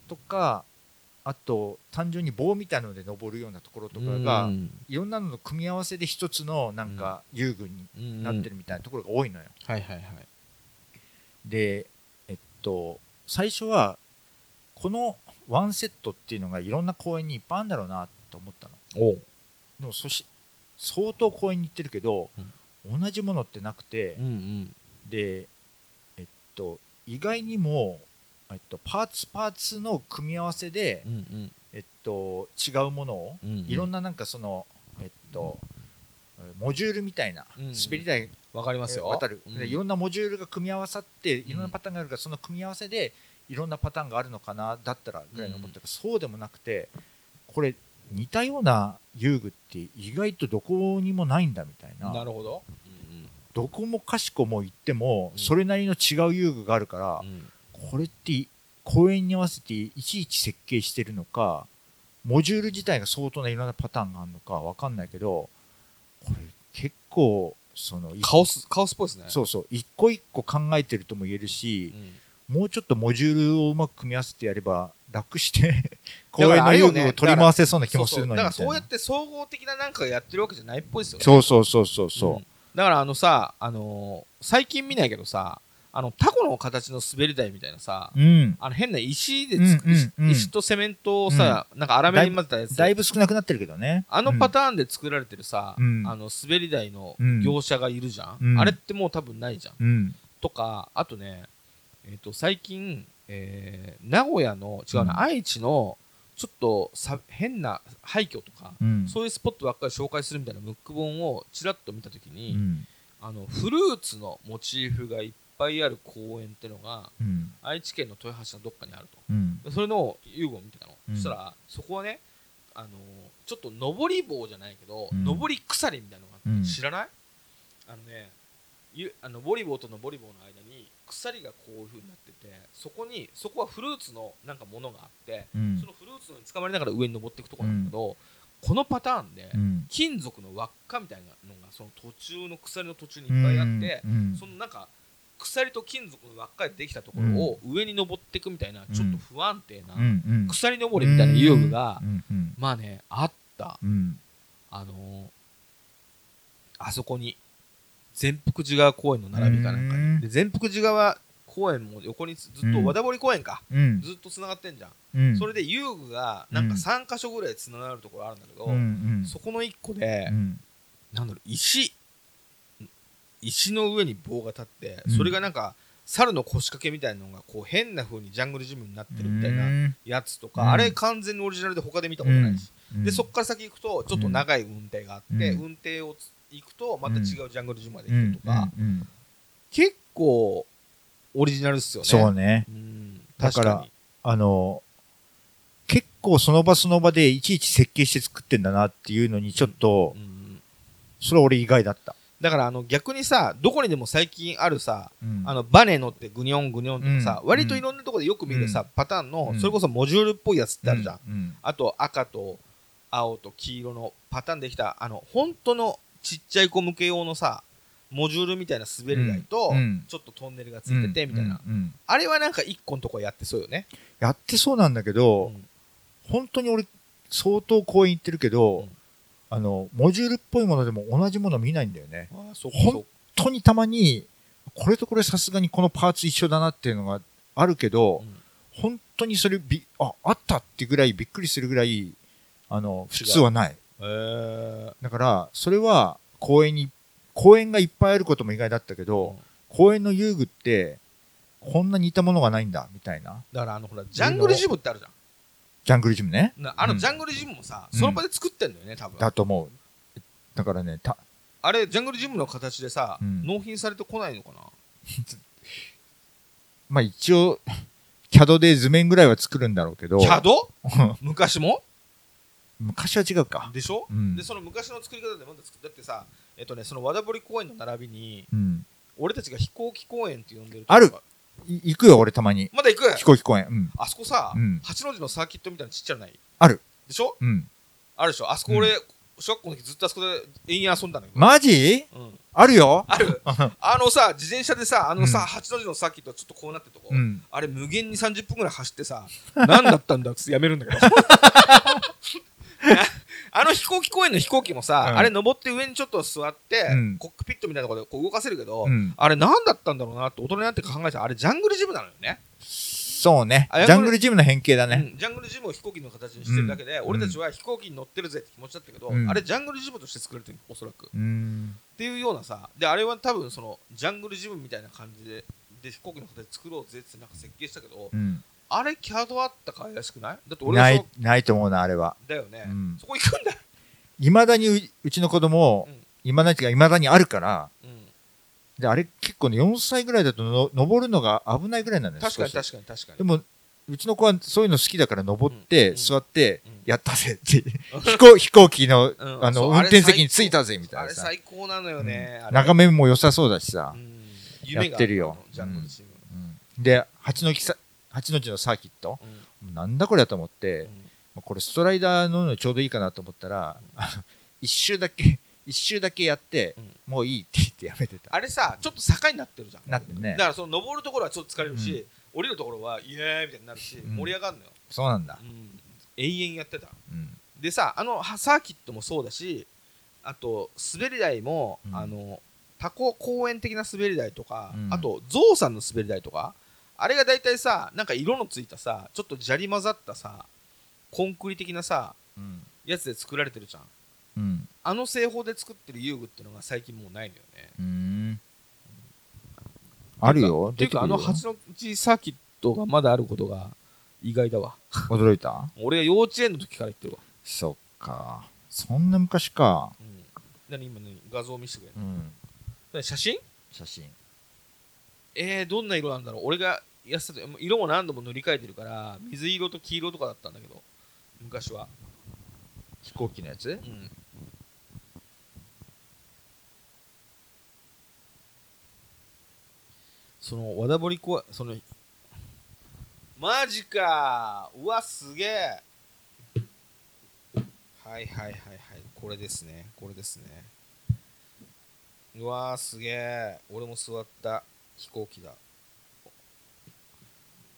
とかあと単純に棒みたいなので登るようなところとかが、うん。いろんなのの組み合わせで一つのなんか遊具にうんなってるみたいなところが多いのよ。はいはいはい。でえっと最初はこのワンセットっていうのがいろんな公園にいっぱいあるんだろうなと思ったの。でもそし相当公園に行ってるけど、同じものってなくて、うんうん。でえっと意外にも、えっと、パーツパーツの組み合わせで、うんうん。えっと、違うものを、うんうん。いろんななんかそのえっとモジュールみたいな、うんうん。滑り台わかりますよ。渡る、いろんなモジュールが組み合わさっていろんなパターンがあるから、その組み合わせでいろんなパターンがあるのかなだったらぐらいに思った。ら、そうでもなくてこれ似たような遊具って意外とどこにもないんだみたいな。なるほど。どこもかしこも行ってもうん。それなりの違う遊具があるから、うんうんこれって公園に合わせていちいち設計してるのかモジュール自体が相当ないろんなパターンがあるのかわかんないけどこれ結構そのいカオスカオスっぽいですね。そうそう一個一個考えてるとも言えるしう、ん。もうちょっとモジュールをうまく組み合わせてやれば楽して公園のあれよね遊具を取り回せそうな気もするのにだからそうやって総合的ななんかやってるわけじゃないっぽいですよね。そうそうそうそうそう、うん。だからあのさあのー最近見ないけどさあのタコの形の滑り台みたいなさうん。あの変な石でつく、うんうんうん。石とセメントをさ、なんか粗めに混ぜたやつ。だいぶ少なくなってるけどね。あのパターンで作られてるさ、うん。あの滑り台のうん。業者がいるじゃん、うん。あれってもう多分ないじゃん、うん、うんとかあとね、えー、と最近、えー名古屋の違うな、うん。愛知のちょっとさ変な廃墟とか、うん。そういうスポットばっかり紹介するみたいなムック本をちらっと見たときに、うん。あのフルーツのモチーフがいっぱいある公園ってのがうん。愛知県の豊橋のどっかにあると。うん。でそれの遊具を見てたの、うん。そしたらそこはねあのちょっと上り棒じゃないけど、うん。上り鎖みたいなのがあって、うん。知らない？あのねゆあのボリ棒と上り棒の間に鎖がこういう風になっててそこにそこはフルーツのなんかものがあって、うん。そのフルーツに捕まりながら上に登っていくところなんだけど、このパターンで、うん。金属の輪っかみたいなのがその途中の鎖の途中にいっぱいあって、うん。そのなんか鎖と金属の輪っかでできたところを上に登っていくみたいな、ちょっと不安定な、鎖登りみたいな遊具が、まあねあった。うん。あのーあそこに善福寺川公園の並びかなんかうん。にで善福寺川公園も横にずっうん。と和田堀公園か、うん。ずっとつながってんじゃん、うん。それで遊具がなんかうん。3箇所ぐらいつながるところあるんだけど、そこの1個で、うん。なんだろう石石の上に棒が立って、うん。それがなんか猿の腰掛けみたいなのがこう変な風にジャングルジムになってるみたいなうん。やつとか、うん。あれ完全にオリジナルで他で見たことないし、うん。でそっから先行くとちょっと長い運転があって、うん。運転をつ行くとまた違うジャングルジムまで行くとか、結構オリジナルっすよね。そうね。うん。だからあの、結構その場その場でいちいち設計して作ってんだなっていうのにちょっとう、ん。それ俺意外だった。だからあの逆にさどこにでも最近あるさうん。あのバネ乗ってグニョングニョンとかさ、うん。割といろんなところでよく見るさ、うん。パターンの、うん。それこそモジュールっぽいやつってあるじゃん、うん。あと赤と青と黄色のパターンできたあの本当のちっちゃい子向け用のさモジュールみたいな滑り台と、うん。ちょっとトンネルがついててみたいな、あれはなんか一個のとこやってそうよね、やってそうなんだけど、うん。本当に俺、相当公園行ってるけど、うんあの、モジュールっぽいものでも同じもの見ないんだよね。本当にたまに、これとこれさすがにこのパーツ一緒だなっていうのがあるけど、うん本当にそれび、あ、あったってぐらいびっくりするぐらい、あの、普通はない。へーだから、それは公園に、公園がいっぱいあることも意外だったけど、公園の遊具って、こんなに似たものがないんだ、みたいな。だからあのほらジャングルジムってあるじゃんジャングルジムね。なあのうん。ジャングルジムもさ、うん。その場で作ってんだよね多分。だと思う。だからね、た、あれジャングルジムの形でさ、うん。納品されてこないのかな？まあ一応、CAD で図面ぐらいは作るんだろうけど、キャド？昔も？昔は違うか。でしょ、うん。でその昔の作り方でまだ作だってさえっとねその和田堀公園の並びにうん。俺たちが飛行機公園って呼んでるある行くよ、俺たまに。がまだ行く？飛行機公園。うん。あそこさ、うん八の字のサーキットみたいなのちっちゃいのない？ある。でしょ？うん。あるでしょ？あそこ俺、小学校の時ずっとあそこで延々遊んだのよ、マジ？うん、あるよ。ある？あのさ自転車でさあのさ、うん八の字のサーキットちょっとこうなってるとこ、うん。あれ無限に30分ぐらい走ってさ何だったんだっつってやめるんだけど あの飛行機公園の飛行機もさ、うん。あれ登って上にちょっと座って、うん。コックピットみたいなところでこう動かせるけど、うん。あれ何だったんだろうなって大人になって考えたらあれジャングルジムなのよね、そうね。あジャングルジムの変形だね。うん。ジャングルジムを飛行機の形にしてるだけで、うん。俺たちは飛行機に乗ってるぜって気持ちだったけど、うん。あれジャングルジムとして作られてるおそらく。っうん。ていうようなさであれは多分そのジャングルジムみたいな感じでで飛行機の形作ろうぜってなんか設計したけど、うん。あれキャドあったか怪しくない？だって俺はないないと思うな、あれは。だよね、うん。そこ行くんだ。よ、いまだにううちの子供うん、いまだにっていまだにあるから、うん、で、あれ結構ね、4歳ぐらいだとの登るのが危ないぐらいなんだよ確かに確かに確かに。でも、うちの子はそういうの好きだから登って、うん座ってうん、やったぜって、飛行飛行機の、うん。あの、運転席に着いたぜ、みたあれいなさ。最高なのよね、あれ。眺めも良さそうだしさ。う。ん。やってるよ。で、八の木さ、八の字のサーキット、うん。なんだこれだと思って、うん。まあこれストライダーのちょうどいいかなと思ったら、あの 一周だけ、一周だけやって、うん。もういいって言ってやめてた。あれさちょっと坂になってるじゃん。なってね。だ。からその登るところはちょっと疲れるし、降りるところはイエーイみたいになるし、うん。盛り上がるのよ、そうなんだ。う。ん、永遠やってた。うん。でさあのはサーキットもそうだしあと滑り台も、うん。あのタコ公園的な滑り台とか、うん。あとゾウさんの滑り台とかあれが大体さなんか色のついたさちょっと砂利混ざったさコンクリ的なさうん。やつで作られてるじゃんうん。あの製法で作ってる遊具っていうのが最近もうないのよねうん。あるよ。ていうかあの八の字サーキットがまだあることが意外だわ驚いた？俺が幼稚園の時から言ってるわ、そっか。そんな昔か。うん、何？今何？画像見せてくれるうん。何？写真？写真。えー、どんな色なんだろう。俺がやってた色も何度も塗り替えてるから水色と黄色とかだったんだけど昔は、飛行機のやつ？うん、その和田堀公園そのマジか。うわすげえ。はいはいはいはい。これですね。これですね。うわすげえ。俺も座った飛行機だ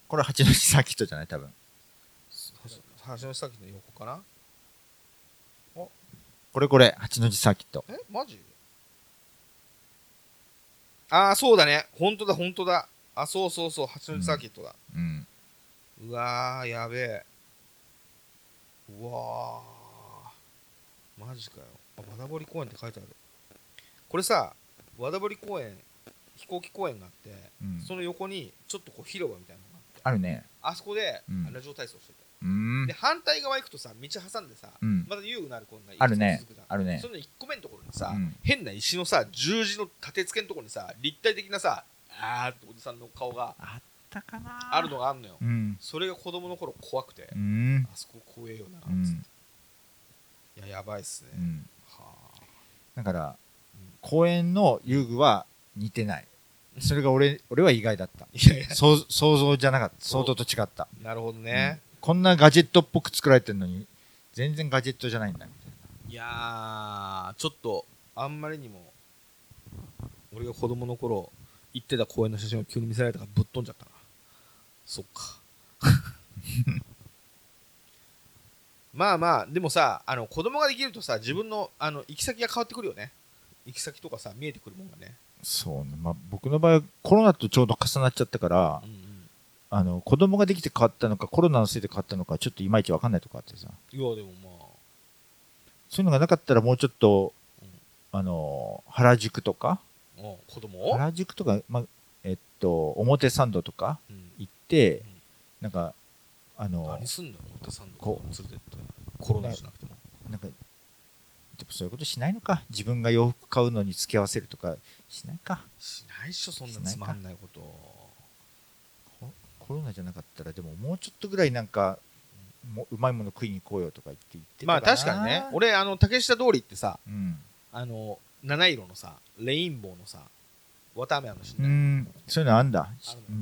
これ八の字サーキットじゃない？多分。橋の先の横かな？これこれ、八の字サーキット。え？マジ？ああそうだね。本当だ本当だ。あそうそうそう八の字サーキットだ、うん。うわーやべえ。うわー。マジかよ。あ和田堀公園って書いてある。これさ和田堀公園飛行機公園があって、うん。その横にちょっとこう広場みたいなのがあって。あるね。あそこで、うん。ラジオ体操してて。で反対側行くとさ道挟んでさ、うん。また遊具のある公園があるね。あるね。その1個目のところにさ、うん。変な石のさ十字の立て付けのところにさ立体的なさあーっておじさんの顔があったかな。あるのがあんのよ、うん。それが子供の頃怖くて、うーん。あそこ怖えよな、うん。つって。いややばいっすね、だから公園の遊具は似てない。それが俺俺は意外だった。想想像じゃなかった。想像と違った。なるほどね、こんなガジェットっぽく作られてるのに全然ガジェットじゃないんだ。みたいいやーちょっとあんまりにも俺が子供の頃行ってた公園の写真を急に見せられたからぶっ飛んじゃったな。そっか。まあまあでもさあの子供ができるとさ自分のあの行き先が変わってくるよね。行き先とかさ見えてくるもんがね、なそうね。まあ僕の場合はコロナとちょうど重なっちゃったからうんうん、あの子供ができて変わったのかコロナのせいで変わったのかちょっといまいちわかんないとこあってさ。いやでもまあ。そういうのがなかったらもうちょっとうん。あの原宿とかうん子供？原宿とか、まあ、えっと表参道とかうん。行ってうん。なんかあの何すんのこ子連れてって。コロナじゃなくても。なんかでもそういうことしないのか。自分が洋服買うのに付き合わせるとかしないか。しないっしょそんなつまんないこと。ココロナじゃなかったらでももうちょっとぐらいなんかもうまいもの食いに行こうよとか言って言ってたまあ確かにね。俺あの竹下通りってさうん。あの七色のさレインボーのさ綿あめあるの知んうん。そういうのあんだ。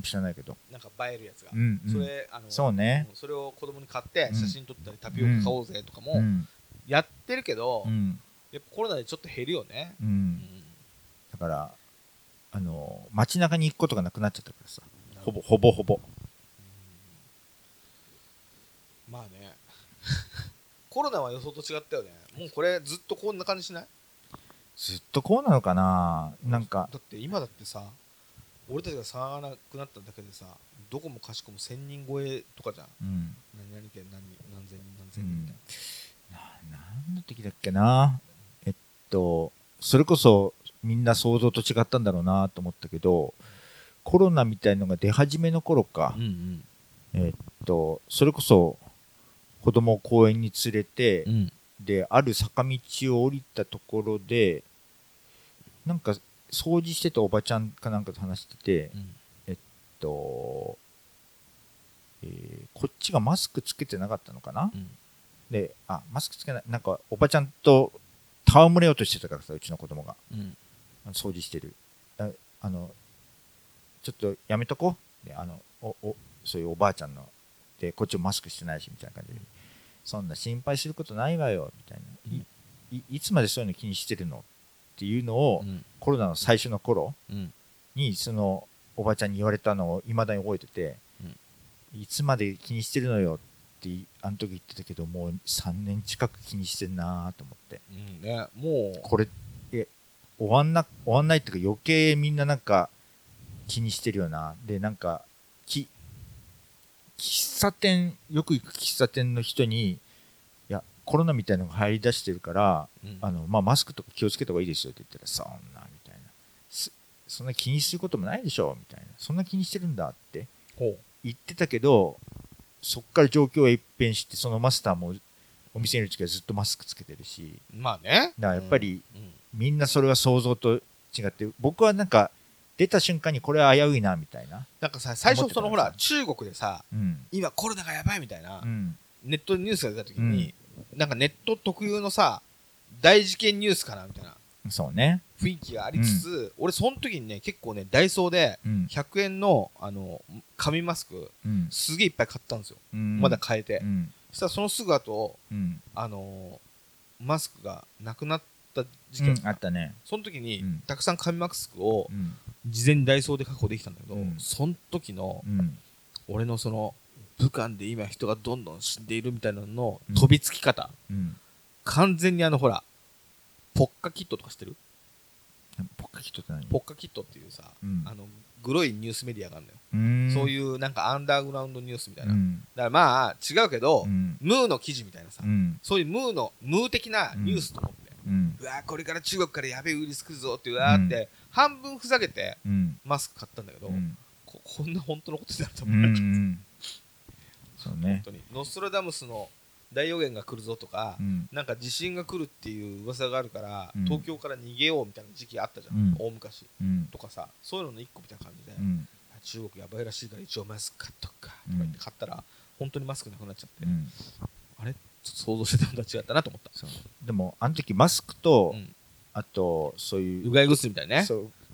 知らないけど。なんか映えるやつが、うんうん。それあのそうね。んそれを子供に買ってうん。写真撮ったりタピオカ買おうぜとかもうんやってるけど、うん。やっぱコロナでちょっと減るよね、ううん。んだからあの街中に行くことがなくなっちゃったからさ。ほぼほぼほぼ。まあね。コロナは予想と違ったよね。もうこれずっとこんな感じしない？ずっとこうなのかな。なんか。だって今だってさ俺たちが騒がなくなっただけでさどこもかしこも1000人超えとかじゃん。うん。何々県何人何千人何千人みたいな、な何の時だっけな。えっとそれこそみんな想像と違ったんだろうなと思ったけどコロナみたいのが出始めの頃か、ん。えっとそれこそ子供を公園に連れて、うん。である坂道を降りたところでなんか掃除してたおばちゃんかなんかと話してて、うん。えっと、えーこっちがマスクつけてなかったのかな、うんで、あ、マスクつけない、なんか、おばちゃんと戯れようとしてたからさ、うちの子供が。うん掃除してる。ああの、ちょっとやめとこう。で、あの、お、お、そういうおばあちゃんの、で、こっちもマスクしてないし、みたいな感じで。そんな心配することないわよ、みたいな。い、いいつまでそういうの気にしてるのっていうのを、うんコロナの最初の頃うんに、その、おばちゃんに言われたのを未だに覚えてて、いつまで気にしてるのよっていあの時言ってたけどもう3年近く気にしてんなと思って。うんねもう。これえ終わんな終わんないっていうか余計みんななんか気にしてるよな。でなんかき喫茶店よく行く喫茶店の人にいやコロナみたいなのが入り出してるからうん。あの、まあ、マスクとか気をつけた方がいいですよって言ったらそんなみたいな。すそんな気にすることもないでしょみたいな。そんな気にしてるんだってほ言ってたけどそっから状況は一変してそのマスターもお店にいる時はずっとマスクつけてるし。うまあね。だからやっぱりうん。みんなそれは想像と違って僕はなんか出た瞬間にこれは危ういなみたいな。なんかさ最初そのほら中国でさうん。今コロナがやばいみたいなうん。ネットニュースが出た時になんかネット特有のさ大事件ニュースかなみたいなそうね。雰囲気がありつつ俺その時にね結構ねダイソーでうん。100円のあの紙マスクうん。すげえいっぱい買ったんですよ。うん。まだ買えて。うん。そしたらそのすぐ後うん。あのーマスクがなくなった時期うんあったね。その時にうん。たくさん紙マスクをうん。事前にダイソーで確保できたんだけど、うん。その時のうん。俺のその武漢で今人がどんどん死んでいるみたいなののうん。飛びつき方、うん。完全にあのほらポッカキットとか知ってる？ポッカキットって何？ポッカキットっていうさ、うん。あのグロいニュースメディアがあるのよ、うん。そういうなんかアンダーグラウンドニュースみたいな、だうん。からまあ違うけど、うん。ムーの記事みたいなさ、うん。そういうムーのムー的なニュースと思って、うわーこれから中国からやべえウイルス来るぞってうわーって、半分ふざけてうん。マスク買ったんだけど、うん。ここんな本当のことになると思わなかった。ん。そうね。本当に。ノストラダムスの大予言が来るぞとか、うん。なんか地震が来るっていう噂があるから、うん。東京から逃げようみたいな時期あったじゃん、うん。大昔。うん。とかさそういうのの一個みたいな感じで、うん中国やばいらしいから一応マスク買っとくかとか言って買ったら、本当にマスクなくなっちゃって、うん。あれ？想像してたのと違ったなと思った。でもあの時マスクとうん。あとそういううがい薬みたいね。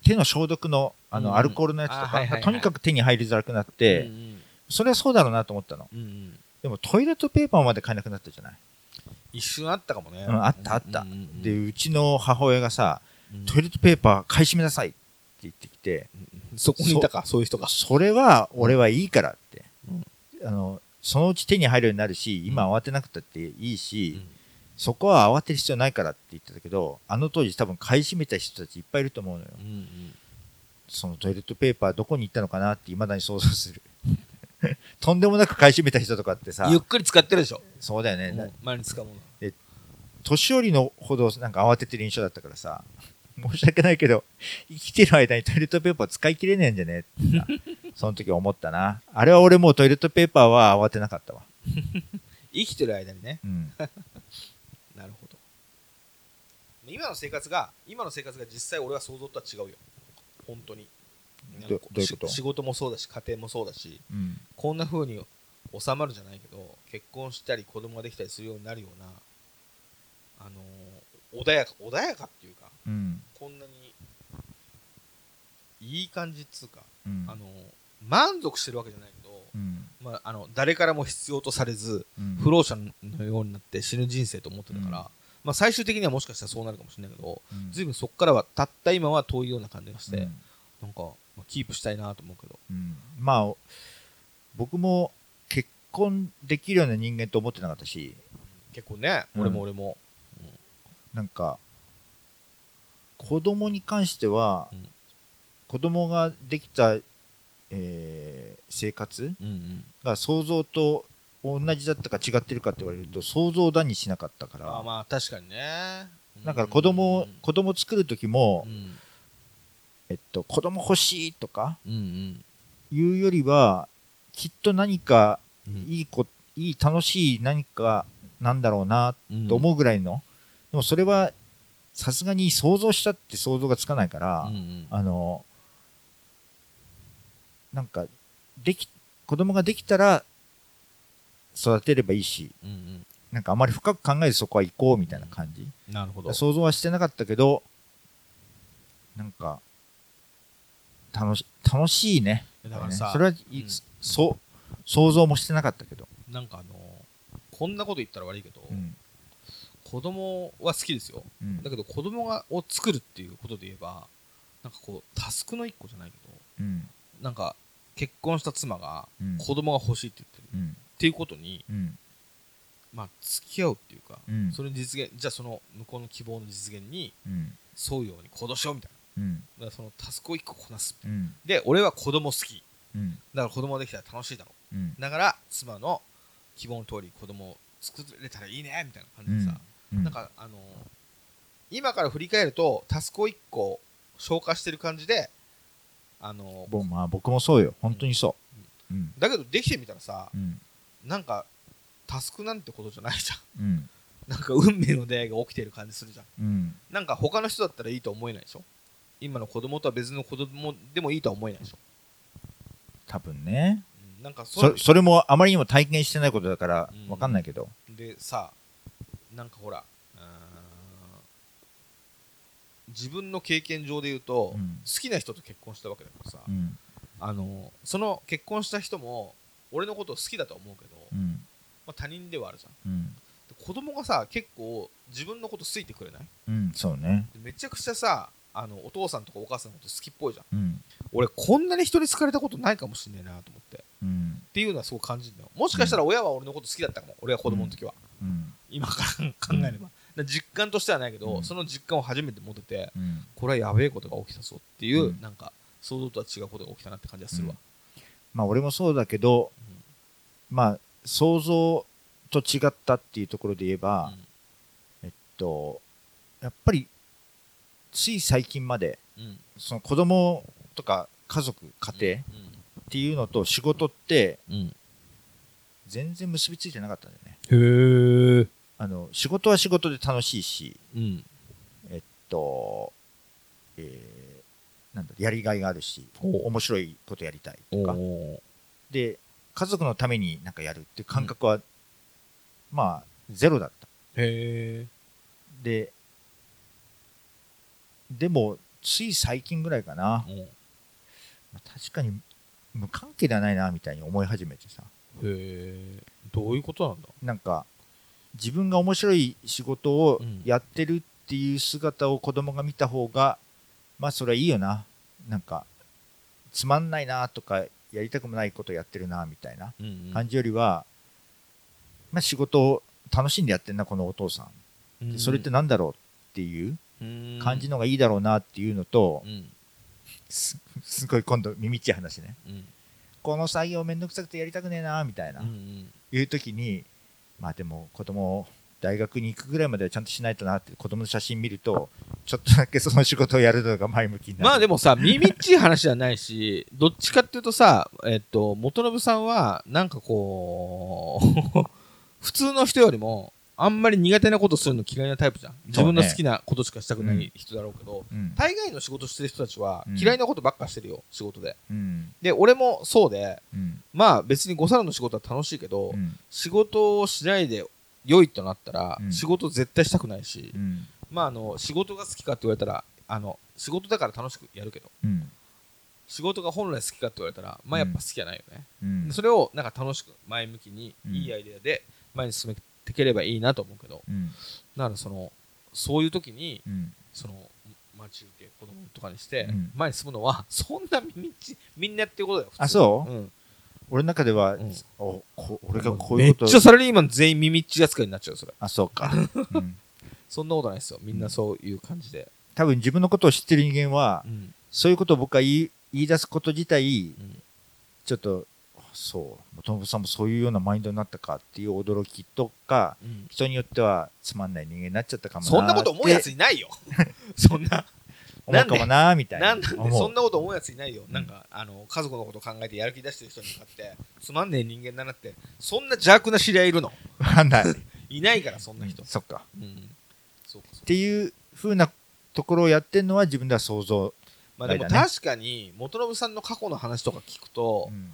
手の消毒のあうん。のアルコールのやつとかとにかく手に入りづらくなっうんてそれはそうだろうなと思ったの。うんうんでもトイレットペーパーまで買えなくなったじゃない？一瞬あったかもね、うんあったあった。うんうんうんでうちの母親がさうん。トイレットペーパー買い占めなさいって言ってきてそこにいたかそういう人が。それは俺はいいからって、うん。あのそのうち手に入るようになるし今慌てなくたっていいし、うん。そこは慌てる必要ないからって言ってたけどあの当時多分買い占めた人たちいっぱいいると思うのよ。うんうん。そのトイレットペーパーどこに行ったのかなって未だに想像する とんでもなく買い占めた人とかってさ。ゆっくり使ってるでしょ、そうだよね、もう毎日使うもの。年寄りのほどなんか慌ててる印象だったからさ申し訳ないけど生きてる間にトイレットペーパー使い切れねえんじゃねってさ その時思ったな。あれは俺もうトイレットペーパーは慌てなかったわ。生きてる間にね。うん。なるほど。今の生活が今の生活が実際俺は想像とは違うよ。本当にどどういうこと？し仕事もそうだし家庭もそうだしうん。こんな風に収まるじゃないけど結婚したり子供ができたりするようになるようなあのー穏やか穏やかっていうかうん。こんなにいい感じっつうか、うん。あのー満足してるわけじゃないけど、うん。まあ、あの誰からも必要とされずうん。不老者のようになって死ぬ人生と思ってたから、うん。まあ、最終的にはもしかしたらそうなるかもしれないけどうん。随分そこからはたった今は遠いような感じがして、うんなんか、まあ、キープしたいなと思うけど。うん。まあ僕も結婚できるような人間と思ってなかったし。結構ね、うん。俺も俺も、なんか子供に関しては、うん。子供ができた、えー生活うんうん。が想像と同じだったか違ってるかって言われると想像だにしなかったから、あまあ確かにね。だから子供を子供作る時もう、んえっと、子供欲しいとかいうよりはきっと何かうん。いいこいい楽しい何かなんだろうなうん。と思うぐらいの、でもそれはさすがに想像したって想像がつかないから、あのなんかでき子供ができたら育てればいいしなんかあまり深く考えずそこは行こうみたいな感じ、なるほど。想像はしてなかったけどなんか楽し楽しいね。だからさそれは、いうん。そう想像もしてなかったけど、なんかあのこんなこと言ったら悪いけど、うん。子供は好きですよ。うん。だけど子供がを作るっていうことで言えばなんかこうタスクの一個じゃないけどうん。なんか結婚した妻がうん。子供が欲しいって言ってる、うん。っていうことにうん。まあ付き合うっていうか、うん。それに実現じゃあその向こうの希望の実現にうん。沿うように行動しようみたいうん。なだからそのタスクを一個こなす。うん。で俺は子供好き。うん。だから子供ができたら楽しいだろ。うん。うだから妻の希望の通り子供を作れたらいいねみたいな感じでさ、うん。なんかあの今から振り返るとタスクを1個消化してる感じであのぼまあ僕もそうよ。本当にそう。うん。だけどできてみたらさうん。なんかタスクなんてことじゃないじゃん。うん。なんか運命の出会いが起きてる感じするじゃん。うん。なんか他の人だったらいいと思えないでしょ？今の子供とは別の子供でもいいとは思えないでしょ、多分ね。うんなんかそそそれもあまりにも体験してないことだからうん。分かんないけど。でさなんかほら自分の経験上で言うと、うん。好きな人と結婚したわけだからさ、うん。あのその結婚した人も俺のことを好きだと思うけど、うん。まあ、他人ではあるじゃん。うん。で子供がさ結構自分のこと好いてくれない？うんそうね。でめちゃくちゃさあのお父さんとかお母さんのこと好きっぽいじゃん。うん。俺こんなに人に好かれたことないかもしれないなと思って。っうん。ていうのはすごい感じるのよ。もしかしたら親は俺のこと好きだったかも俺が子供の時は、うん。今から考えれば、実感としてはないけど、うん。その実感を初めて持ててうん。これはやべえことが起きたぞっていう、うん。なんか想像とは違うことが起きたなって感じがするわ、まあ俺もそうだけどまあ想像と違ったっていうところで言えばえっとやっぱりつい最近までうん。うんその子供とか家族家庭っていうのと仕事ってうん。うん全然結びついてなかったんだよね。へえあの仕事は仕事で楽しいしうん。えっと、えーなんだやりがいがあるし面白いことやりたいおとか。ー。で家族のためになんかやるっていう感覚は、まあゼロだった。へえででもつい最近ぐらいかな、まあ確かに無関係ではないなみたいに思い始めてさ。へえどういうことなんだ？なんか自分が面白い仕事をうん。やってるっていう姿を子供が見た方が、まあそれはいいよな。なんかつまんないなとかやりたくもないことやってるなみたいなうん感じよりは、まあ、仕事を楽しんでやってんなこのお父さん、でそれって何だろうっていう感じののがいいだろうなっていうのと、うんすすごい今度耳っちい話ね。うん。この作業めんどくさくてやりたくねえなみたいな、うん。いう時にまあでも子供大学に行くぐらいまではちゃんとしないとなって子供の写真見るとちょっとだけその仕事をやるのが前向きになる。まあでもさ、耳っちい話じゃないし、どっちかっていうとさ、えっと、元信さんは、なんかこう、普通の人よりも、あんまり苦手なことするの嫌いなタイプじゃん。自分の好きなことしかしたくない人だろうけど、うん。大概の仕事してる人たちはうん。嫌いなことばっかしてるよ、仕事で。うん。で、俺もそうで、うん。まあ別に誤差の仕事は楽しいけど、うん。仕事をしないで良いとなったら、うん。仕事絶対したくないし、うん。まああの、仕事が好きかって言われたら、あの、仕事だから楽しくやるけど、うん。仕事が本来好きかって言われたら、まあやっぱ好きじゃないよね。うん。それをなんか楽しく前向きに、うん。いいアイデアで前に進めていければいいなと思うけど、うんだからその、そういう時に、うんその、待ち受け子供とかにしてうん、前に進むのは、そんなみんみんなやってることだよ。あそう？うん。俺の中では、うんおこ俺がこうめっいうことちゃサラリーマン全員耳っち扱いになっちゃう、それ。あそうか、うん、そんなことないですよ。みんなそういう感じで。多分自分のことを知ってる人間はうん。そういうことを僕が言い言い出すこと自体うんちょっとあそう。元信さんもそういうようなマインドになったかっていう驚きとかうん。人によってはつまんない人間になっちゃったかもなそんなこと思うやついないよ。そんな。思うかもなみたいな。なんで？そんなこと思うやついないよ。ん。なんか、あの、家族のこと考えてやる気出してる人に向かって、つまんねえ人間だなって、そんな邪悪な知り合いいるの？わかんない。いないから、そんな人。そっか。うん。そうか、っていう風なところをやってるのは自分では想像、まあでも確かに、元信さんの過去の話とか聞くと、うん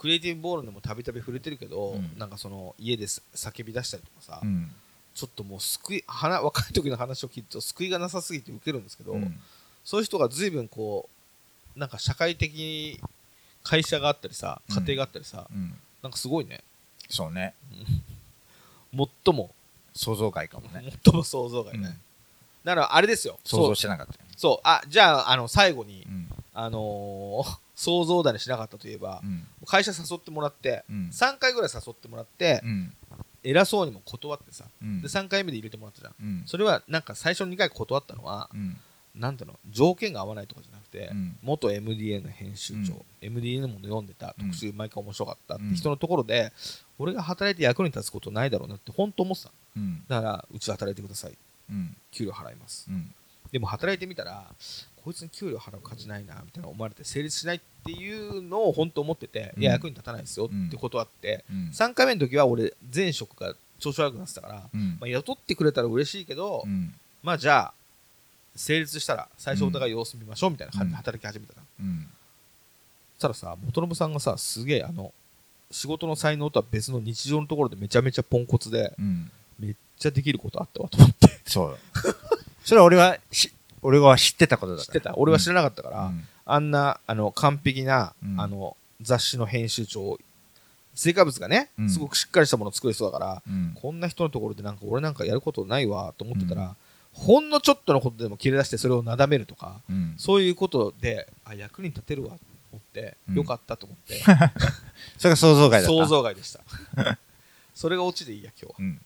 クリエイティブボールでもたびたび触れてるけど、うん。なんかその、家です叫び出したりとかさ、うん。ちょっともう救い、話若い時の話を聞いると救いがなさすぎて受けるんですけど、うん。そういう人が随分こう、なんか社会的に会社があったりさ、うん。家庭があったりさ、うん。なんかすごいね。そうね。最も、想像外かもね、最も想像外ね。うん。だからあれですよ。想像してなかったよね。そう。あ、じゃあ、あの、最後に、うん。あのー想像だにしなかったといえばう、ん。会社誘ってもらって、うん。3回ぐらい誘ってもらってう、ん。偉そうにも断ってさ、うん。で、3回目で入れてもらったじゃん。うん。それは、なんか最初の2回断ったのは、うん。なんていうの、条件が合わないとかじゃなくて、うん。元 MDA の編集長、MDA のもの読んでた、うん。特集毎回面白かったってうん。人のところで、俺が働いて役に立つことないだろうなって本当思ってただから、うちで働いてください。うん。給料払います。うん。でも働いてみたら、こいつに給料払う価値ないな、みたいな思われて成立しないっていうのを本当思ってて、うん。いや、役に立たないですようんってことあって、うん。3回目の時は俺、前職が調子悪くなってたから、うん。まあ、雇ってくれたら嬉しいけど、うん。まあじゃあ、成立したら最初お互い様子見ましょうみたいな感じでうん。働き始めたから。うん。そしたらさ、元信さんがさ、すげえあの、仕事の才能とは別の日常のところでめちゃめちゃポンコツで、うん。めっちゃできることあったわと思って。そうそれは俺はし俺は知ってたことだから。知ってた？俺は知らなかったから、うん。あんな、あの、完璧な、うん。あの、雑誌の編集長、成果物がね、うん。すごくしっかりしたものを作る人だから、うん。こんな人のところでなんか俺なんかやることないわと思ってたら、ほんのちょっとのことでも切れ出してそれをなだめるとか、うん。そういうことで、あ、役に立てるわと思って、うん。よかったと思って、それが想像外だった。想像外でした。それがオチでいいや、今日は。うん